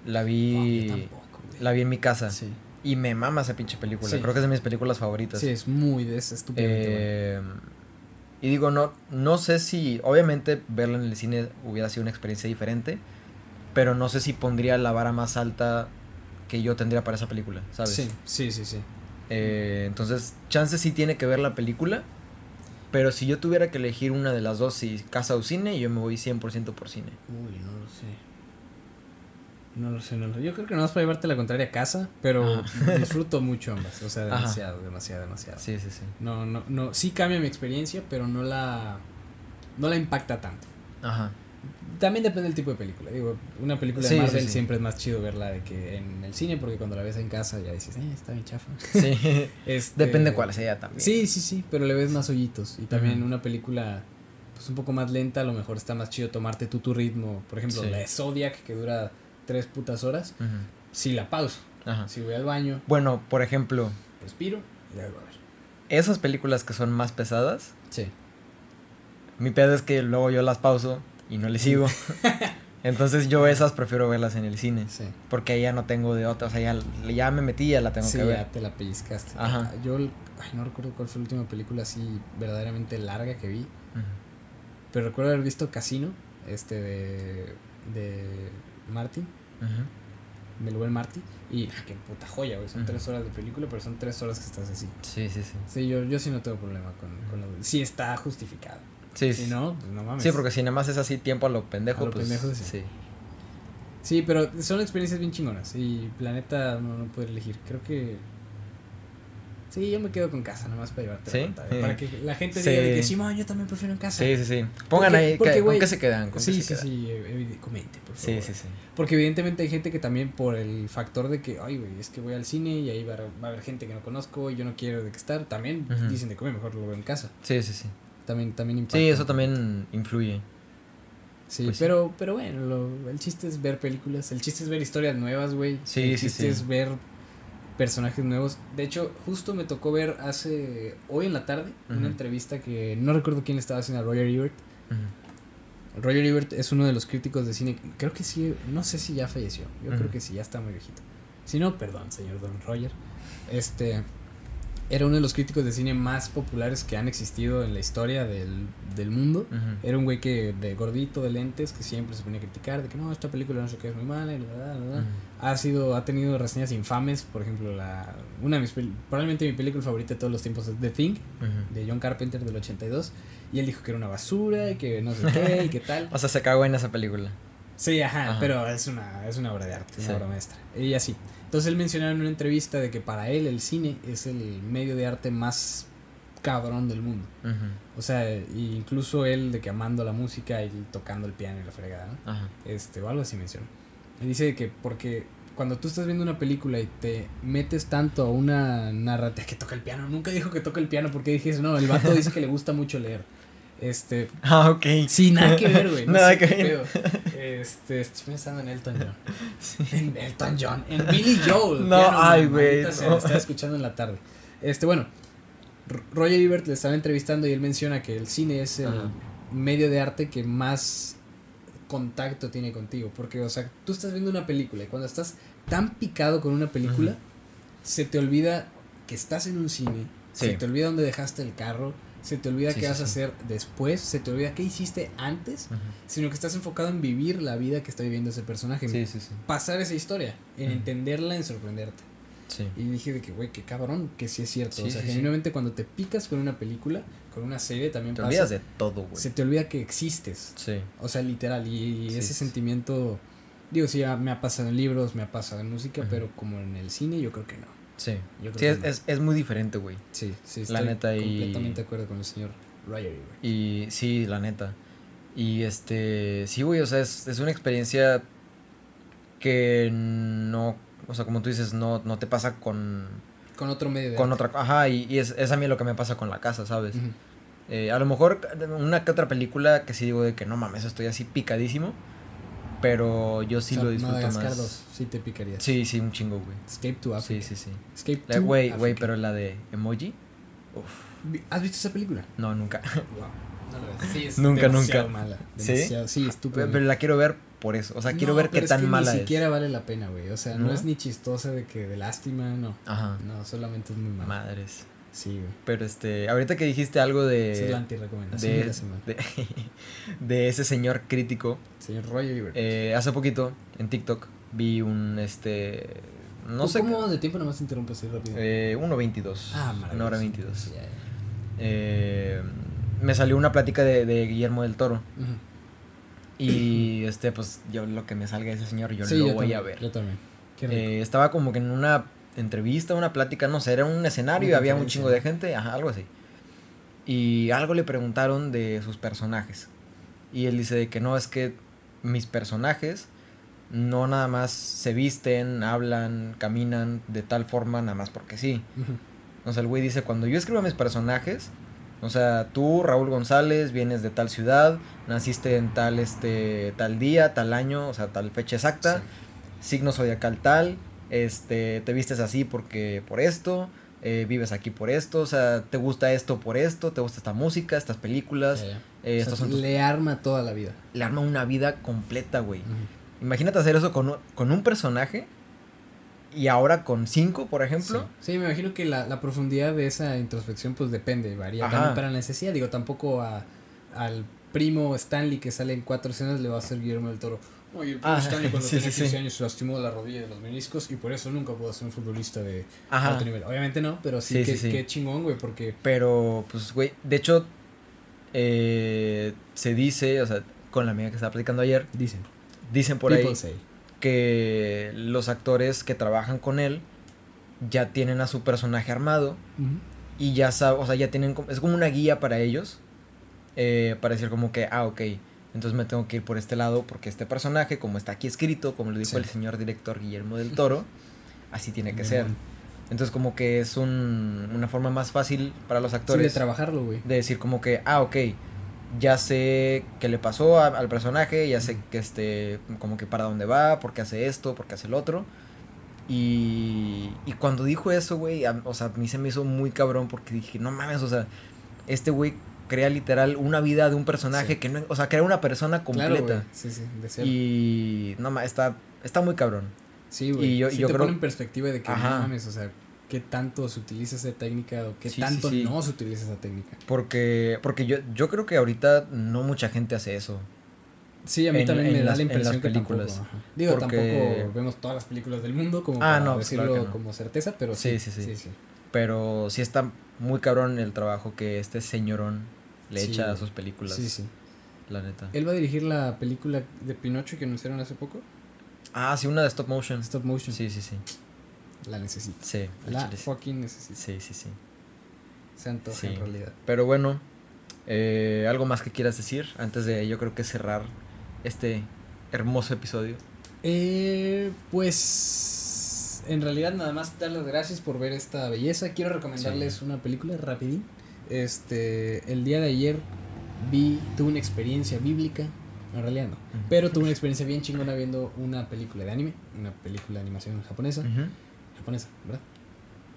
La No, vi, yo tampoco, la vi en mi casa. Sí. Y me mama esa pinche película. Sí. Creo que es de mis películas favoritas. Sí, es muy de esa. Eh, y digo, no, no sé si, obviamente verla en el cine hubiera sido una experiencia diferente, pero no sé si pondría la vara más alta que yo tendría para esa película, ¿sabes? Sí, sí, sí, sí. Eh, entonces, chance sí tiene que ver la película, pero si yo tuviera que elegir una de las dos, si casa o cine, yo me voy 100% por cine. Uy, no lo sé. No lo sé, no lo sé. Yo creo que no vas para llevarte la contraria a casa, pero Ajá. [LAUGHS] disfruto mucho ambas. O sea, Ajá. demasiado, demasiado, demasiado. Sí, sí, sí. No, no, no. Sí cambia mi experiencia, pero no la. No la impacta tanto. Ajá. También depende del tipo de película. Digo, una película de sí, Marvel sí. siempre es más chido verla de que en el cine, porque cuando la ves en casa ya dices, eh, está bien chafa. Sí. [LAUGHS] [LAUGHS] Este, Depende cuál sea también. Sí, sí, sí, pero le ves más hoyitos. Y también una película pues un poco más lenta, a lo mejor está más chido tomarte tú tu ritmo. Por ejemplo, la de Zodiac, que dura tres putas horas, si la pauso. Ajá. Si voy al baño, Bueno, por ejemplo, respiro y la vuelvo a ver. esas películas que son más pesadas, Sí. mi pedo es que luego yo las pauso y no le sigo. [LAUGHS] Entonces yo esas prefiero verlas en el cine. Sí. Porque ya no tengo de otra. O sea, ya, ya me metí, ya la tengo sí, que ver. ya te la pellizcaste. Ajá. Yo, ay, no recuerdo cuál fue la última película así verdaderamente larga que vi. Pero recuerdo haber visto Casino, este de, de Martin, Ujú. del buen Marty. Y ah, qué puta joya, güey. Son tres horas de película, pero son tres horas que estás así. Sí, sí, sí. Sí, yo, yo sí no tengo problema con, con lo Sí está justificado. Sí, Si sí. no, pues no mames. Sí, porque si nada más es así tiempo a lo pendejo, A lo pues. pendejo, sí. sí. Sí, pero son experiencias bien chingonas. Y Planeta no, no puede elegir. Creo que. Sí, yo me quedo con casa, nomás para llevarte ¿Sí? la pantalla, Para que la gente Sí. diga de que sí, man, yo también prefiero en casa. Sí, sí, sí. Pongan Porque- ahí, porque, que- güey, ¿con qué se quedan? ¿Con qué Sí, se sí, quedan? sí, evi- comente, por Sí, favor. sí, sí. Porque evidentemente hay gente que también por el factor de que, ay, güey, es que voy al cine y ahí va, a- va a haber gente que no conozco y yo no quiero de que estar, también dicen de comer, mejor lo veo en casa. Sí, sí, sí. También, también impacta. Sí, eso también influye. Sí, pues sí. pero, pero bueno, lo- el chiste es ver películas, el chiste es ver historias nuevas, güey. Sí, el sí, chiste sí. es ver personajes nuevos. De hecho, justo me tocó ver hace, hoy en la tarde, una entrevista que no recuerdo quién estaba haciendo a Roger Ebert. Roger Ebert es uno de los críticos de cine, creo que sí, no sé si ya falleció, yo creo que sí, ya está muy viejito. Si no, perdón, señor Don Roger. Este era uno de los críticos de cine más populares que han existido en la historia del, del mundo. Ujú. Era un güey que de gordito, de lentes, que siempre se ponía a criticar de que no, esta película no sé qué es muy mala y la, la, la, la. Ujú. Ha sido, ha tenido reseñas infames, por ejemplo, la una de mis probablemente mi película favorita de todos los tiempos es The Thing Ujú. de John Carpenter del 82 y él dijo que era una basura y que no sé qué y qué tal. [LAUGHS] O sea, se cagó en esa película. Sí, ajá, Ajá. pero es una, es una obra de arte, Sí. una obra maestra. Y así. Entonces él mencionaba en una entrevista de que para él el cine es el medio de arte más cabrón del mundo. O sea, incluso él de que amando la música y tocando el piano y la fregada, ¿no? Ajá. Este, o algo así menciona. Y dice que porque cuando tú estás viendo una película y te metes tanto a una narrativa que toca el piano, nunca dijo que toca el piano porque dije eso, no, el vato dice que le gusta mucho leer. Este, [LAUGHS] Ah, ok. sí, nada que ver, güey. No [LAUGHS] Nada sé que ver. Este, estoy pensando en Elton John. [LAUGHS] En Elton John, en Billy Joel. No, piano, ay, güey, lo Estaba escuchando en la tarde. Este, bueno, Roger Ebert le estaba entrevistando y él menciona que el cine es el Ajá. medio de arte que más contacto tiene contigo. Porque, o sea, tú estás viendo una película y cuando estás tan picado con una película, se te olvida que estás en un cine, Sí. se te olvida dónde dejaste el carro, se te olvida Sí, qué sí, vas a hacer después, se te olvida qué hiciste antes, sino que estás enfocado en vivir la vida que está viviendo ese personaje, pasar esa historia, en entenderla, en sorprenderte. Y dije de que, güey, qué cabrón, que sí es cierto. O sea, genuinamente cuando te picas con una película, con una serie también Te pasa, olvidas de todo, güey. se te olvida que existes. Sí. O sea, literal, y, ese sentimiento, digo, sí, me ha pasado en libros, me ha pasado en música, pero como en el cine yo creo que no. Sí. Yo creo Sí, que es, no. es, es muy diferente, güey. Sí, sí, La estoy neta, y- completamente de acuerdo con el señor Ryer, güey. Y sí, la neta. Y este, sí, güey, o sea, es, es una experiencia que no, o sea, como tú dices, no, no te pasa con, Con otro medio de con arte. otra, ajá, y, y es, es a mí lo que me pasa con la casa, ¿sabes? Eh, a lo mejor una que otra película que sí digo de que no mames, estoy así picadísimo, pero yo sí O sea, lo disfruto Madagascar más. 2, sí te picaría. Sí, sí, un chingo, güey. Escape to Africa. Sí, sí, sí. Escape La- to Güey, güey, pero la de emoji, Vi- ¿Has visto esa película? no, nunca. [LAUGHS] Wow. No. Sí, es Nunca, nunca. mala. ¿Sí? Demasiado, sí, estúpida. pero la quiero ver por eso, o sea, quiero No, ver qué es tan que mala Ni es. siquiera vale la pena, güey. O sea, no, ¿No? es ni chistosa de que de lástima, no. Ajá. No, solamente es muy mala. Madres. Sí, güey. Pero este, ahorita que dijiste algo de. Esa es la anti-recomendación de, de, la semana. de, [LAUGHS] de ese señor crítico. Señor Roger eh, hace poquito en TikTok vi un este. No sé. ¿Cómo de tiempo nomás te interrumpes así rápido? Eh, 1.22. ah, Una hora maravilloso. 22. Ya, ya. Eh, me salió una plática de, de Guillermo del Toro. Ujú. Y este, pues yo lo que me salga de ese señor, yo Sí, lo yo voy también, a ver. Yo también. Eh, estaba como que en una entrevista, una plática, no sé, era un escenario y había un chingo de gente, ajá, algo así. Y algo le preguntaron de sus personajes. Y él dice de que no, es que mis personajes no nada más se visten, hablan, caminan de tal forma, nada más porque sí. Ujú. O sea, el güey dice, cuando yo escribo a mis personajes, o sea, tú, Raúl González, vienes de tal ciudad, naciste en tal, este, tal día, tal año, o sea, tal fecha exacta, Sí. signo zodiacal tal, este, te vistes así porque, por esto, eh, vives aquí por esto, o sea, te gusta esto por esto, te gusta esta música, estas películas, ya. eh, O sea, estos son tus- Le arma toda la vida. Le arma una vida completa, güey. Imagínate hacer eso con, un- con un personaje y ahora con cinco, por ejemplo. Sí. Sí, me imagino que la, la profundidad de esa introspección pues depende, varía Ajá. también para la necesidad. Digo, tampoco a, al primo Stanley que sale en cuatro escenas le va a hacer Guillermo del Toro. Oye, Ah, Stanley cuando sí, tenía sí, 15 sí. años se lastimó la rodilla de los meniscos y por eso nunca pudo ser un futbolista de Ajá. alto nivel. Obviamente no, pero sí, Sí, sí. qué chingón, güey, porque... Pero, pues, güey, de hecho, eh, se dice, o sea, con la amiga que estaba platicando ayer, Dicen. dicen por People ahí say. que los actores que trabajan con él ya tienen a su personaje armado Ujú. y ya saben, o sea, ya tienen, es como una guía para ellos, eh, para decir como que, ah, ok, entonces me tengo que ir por este lado porque este personaje, como está aquí escrito, como lo dijo Sí. el señor director Guillermo del Toro, así tiene que ser. Demon. Entonces como que es un, una forma más fácil para los Sí, de actores trabajarlo, güey. de decir como que, ah, ok, ya sé qué le pasó a- al personaje, ya sé que este, como que para dónde va, por qué hace esto, por qué hace el otro. Y, y cuando dijo eso, güey, o sea, a mí se me hizo muy cabrón porque dije, no mames, o sea, este güey crea literal una vida de un personaje Sí. que no, o sea, crea una persona completa. Sí, sí, de ser. y no mames, está, está muy cabrón. Sí, güey. Y yo- Sí yo te creo- pone en perspectiva de que Ajá. no mames, o sea, qué tanto se utiliza esa técnica o qué Sí, tanto sí. no se utiliza esa técnica. Porque, porque yo, yo creo que ahorita no mucha gente hace eso. Sí, a mí En- también en me da la impresión las que películas. tampoco. Digo, Porque- tampoco vemos todas las películas del mundo como Ah, para no, pues, decirlo claro que no. como certeza, pero sí. sí, sí. sí. Pero sí está muy cabrón el trabajo que este señorón le Sí, echa a sus películas. Sí, sí. La neta. Él va a dirigir la película de Pinocho que anunciaron hace poco. Ah, sí, una de stop motion. Stop motion. Sí, sí, sí. La necesito. Sí, La fucking necesito. sí, sí, sí. Se antoja Sí. en realidad. Pero bueno, eh, algo más que quieras decir antes de yo creo que cerrar este hermoso episodio. Eh, pues en realidad nada más dar las gracias por ver esta belleza. Quiero recomendarles Sí. una película rapidín. Este, el día de ayer vi, tuve una experiencia bíblica. En realidad no. Pero tuve una experiencia bien chingona viendo una película de anime, una película de animación japonesa. Japonesa, ¿verdad?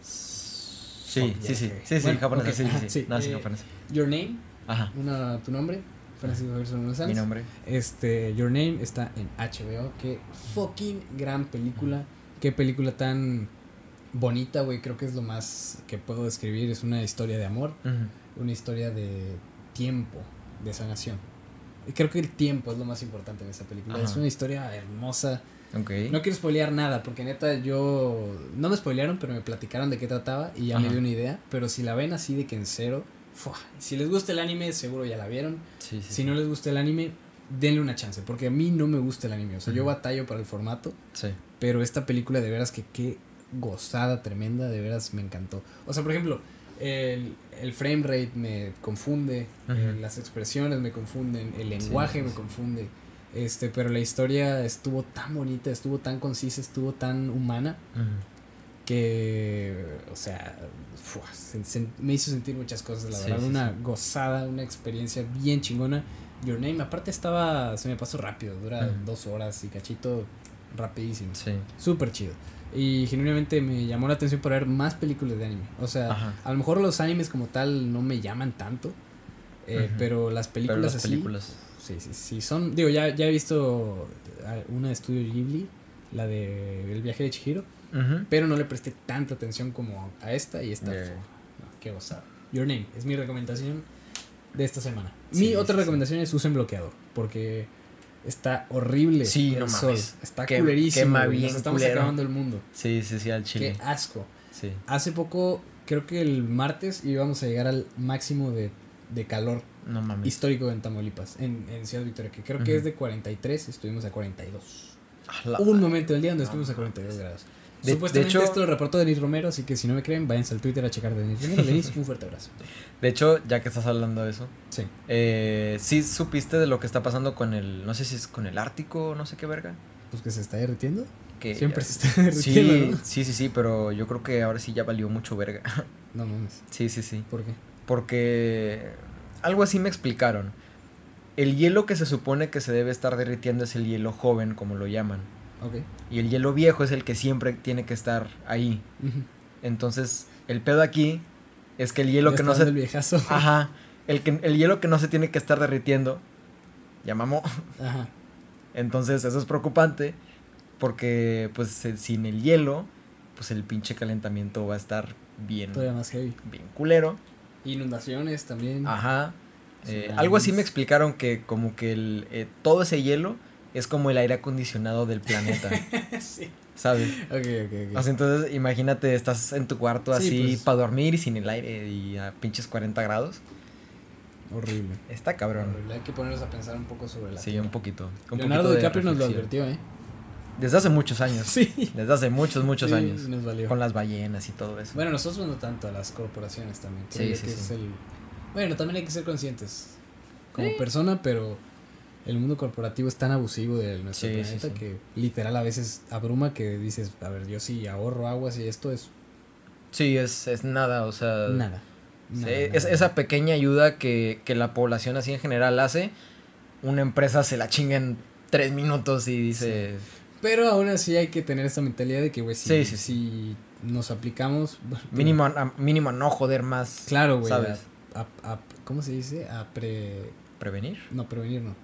Sí, sí, sí, sí, sí, japonesa, sí, sí, sí, sí, No, sí, eh, japonesa. Your Name, Ajá. una, tu nombre. Francisco Javier Solano Sanz. Mi nombre. Este, Your Name está en HBO. Qué fucking gran película. Qué película tan bonita, güey. Creo que es lo más que puedo describir. Es una historia de amor. Ujú. Una historia de tiempo, de sanación. Y creo que el tiempo es lo más importante en esa película. Ajá. Es una historia hermosa. Ok. No quiero spoilear nada, porque neta yo... No me spoilearon, pero me platicaron de qué trataba y ya me Ajá. dio una idea. Pero si la ven así de que en cero... Si les gusta el anime, seguro ya la vieron. Sí, sí. Si no les gusta el anime, denle una chance, porque a mí no me gusta el anime. O sea, yo batallo para el formato, Sí. pero esta película de veras que qué gozada tremenda, de veras me encantó. O sea, por ejemplo, el, el frame rate me confunde, eh, las expresiones me confunden, el lenguaje sí, me sí. confunde. Este, pero la historia estuvo tan bonita, estuvo tan concisa, estuvo tan humana que, o sea, fua, se- se- me hizo sentir muchas cosas, la Sí, verdad, una gozada, una experiencia bien chingona. Your Name, aparte estaba, se me pasó rápido, dura dos horas y cachito, rapidísimo, Sí. súper chido. Y genuinamente me llamó la atención para ver más películas de anime. O sea, Ajá. a lo mejor los animes como tal no me llaman tanto, eh, pero las películas Pero las así, películas. sí, sí, sí, son, digo, ya, ya he visto ah, una de Estudio Ghibli, la de El viaje de Chihiro, pero no le presté tanta atención como a esta y esta. Yeah. fue- no, qué gozada. Your Name es mi recomendación de esta semana. Sí, mi otra sí. recomendación es usen bloqueador, porque está horrible. Sí, el no sol. mames. Está culerísimo. quema bien Nos estamos culero. acabando el mundo. Sí, sí, sí, al Qué chile. asco. Sí. Hace poco, creo que el martes íbamos a llegar al máximo de, de calor No mames. histórico en Tamaulipas, en, en Ciudad Victoria, que creo que es de 43, estuvimos a 42. A la- un momento del día donde No estuvimos a mames. 42 grados. De- Supuestamente de hecho- esto lo reportó Denis Romero, así que si no me creen, váyanse al Twitter a checar de Denis Romero. Denis, un fuerte abrazo. De hecho, ya que estás hablando de eso, Sí. eh, sí supiste de lo que está pasando con el, no sé si es con el Ártico, no sé qué verga. Pues que se está derritiendo. Que Siempre ya- se está derritiendo, Sí, ¿no? sí, sí, sí, pero yo creo que ahora sí ya valió mucho verga. No mames. Sí, sí, sí. ¿Por qué? Porque algo así me explicaron. El hielo que se supone que se debe estar derritiendo es el hielo joven, como lo llaman. Y el hielo viejo es el que siempre tiene que estar ahí. Entonces, el pedo aquí es que el hielo Ya que no se... el viejazo. [LAUGHS] Ajá. El, que, el hielo que no se tiene que estar derritiendo. Ya mamó. Ajá. Entonces, eso es preocupante. Porque, pues, sin el hielo, pues el pinche calentamiento va a estar bien, Todavía más heavy. bien culero. Inundaciones también. Ajá. Eh, algo así me explicaron que como que el, eh, todo ese hielo es como el aire acondicionado del planeta, [LAUGHS] sí. ¿sabes? Ok, ok, ok. O sea, entonces imagínate, estás en tu cuarto Sí, así pues. para dormir y sin el aire y a pinches 40 grados. Horrible. Está cabrón. Horrible. Hay que ponernos a pensar un poco sobre la Sí, un poquito. un Leonardo poquito DiCaprio nos lo advirtió, ¿eh? Desde hace muchos años. Sí. Desde hace muchos, muchos Sí, años. Nos valió. Con las ballenas y todo eso. Bueno, nosotros no tanto, a las corporaciones también. Sí, sí, que sí. es el... Bueno, también hay que ser conscientes como persona, pero el mundo corporativo es tan abusivo de nuestro Sí, sí, planeta sí. que literal a veces abruma que dices, a ver, yo sí ahorro aguas y esto es Sí, es, es nada, o sea... nada. sí, nada, es- nada. esa pequeña ayuda que, que la población así en general hace, una empresa se la chinga en tres minutos y dice... Pero aún así hay que tener esta mentalidad de que, güey, si, Sí, sí, sí. si nos aplicamos... [LAUGHS] Mínimo, a- mínimo no joder más. Claro, güey. ¿Sabes? A- a- ¿Cómo se dice? A pre... ¿Prevenir? No, prevenir no.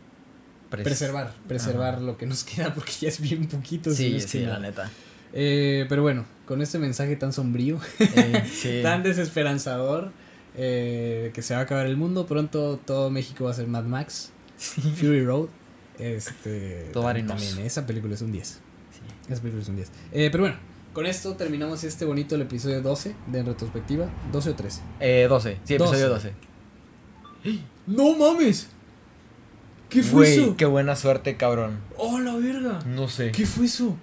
Pres- preservar. Preservar Ajá. lo que nos [LAUGHS] queda porque ya es bien poquito. si Sí, que sí, la nada. neta. Eh, pero bueno, con este mensaje tan sombrío, Eh, [LAUGHS] sí. tan desesperanzador, eh, que se va a acabar el mundo, pronto todo México va a ser Mad Max, Fury Road. Este, Todo tam- arenoso. también, esa película es un 10. Sí. Esa película es un 10. Eh, pero bueno, con esto terminamos este bonito el episodio 12 de En Retrospectiva. 12 o 13. Eh, 12. Sí, episodio 12. 12. ¡No mames! ¿Qué fue Güey, eso? qué buena suerte, cabrón. ¡Oh, la verga! No sé. ¿Qué fue eso?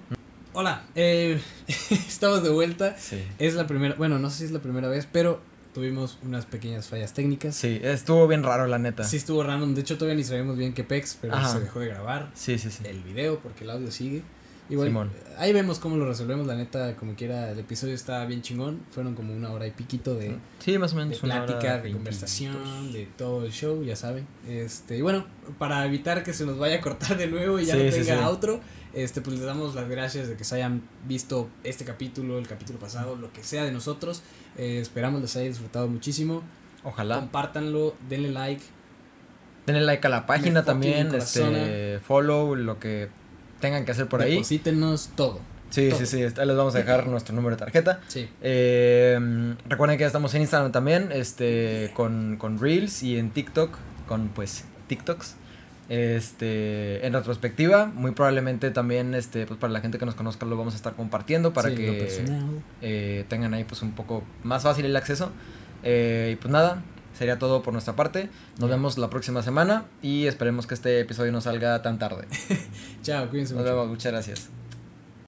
Hola, eh, [LAUGHS] estamos de vuelta. Sí. Es la primera, bueno, no sé si es la primera vez, pero tuvimos unas pequeñas fallas técnicas. Sí, estuvo bien raro, la neta. Sí estuvo random, de hecho todavía ni sabíamos bien qué pex, pero Ajá. se dejó de grabar Sí, sí, sí. el video porque el audio sigue. Igual, Simón. ahí vemos cómo lo resolvemos, la neta, como quiera, el episodio está bien chingón. Fueron como una hora y piquito de, Sí, más o menos plática, de conversación, minutos. de todo el show, ya saben. Este, y bueno, para evitar que se nos vaya a cortar de nuevo y ya Sí, no tenga sí. outro, este, pues les damos las gracias de que se hayan visto este capítulo, el capítulo pasado, lo que sea de nosotros. Eh, esperamos les haya disfrutado muchísimo. Ojalá. Compártanlo, denle like. Denle like a la página también, este, follow, lo que tengan que hacer por ahí. Deposítenos todo. Sí, todo. sí, sí, ahí les vamos a dejar nuestro número de tarjeta. Sí. Eh, recuerden que ya estamos en Instagram también, este, con, con Reels y en TikTok, con pues TikToks. Este, en retrospectiva, muy probablemente también, este, pues para la gente que nos conozca lo vamos a estar compartiendo para Sí, que eh, tengan ahí pues un poco más fácil el acceso. Eh, y pues nada, sería todo por nuestra parte. Nos vemos la próxima semana y esperemos que este episodio no salga tan tarde. [LAUGHS] Chao, cuídense Nos mucho. vemos, muchas gracias.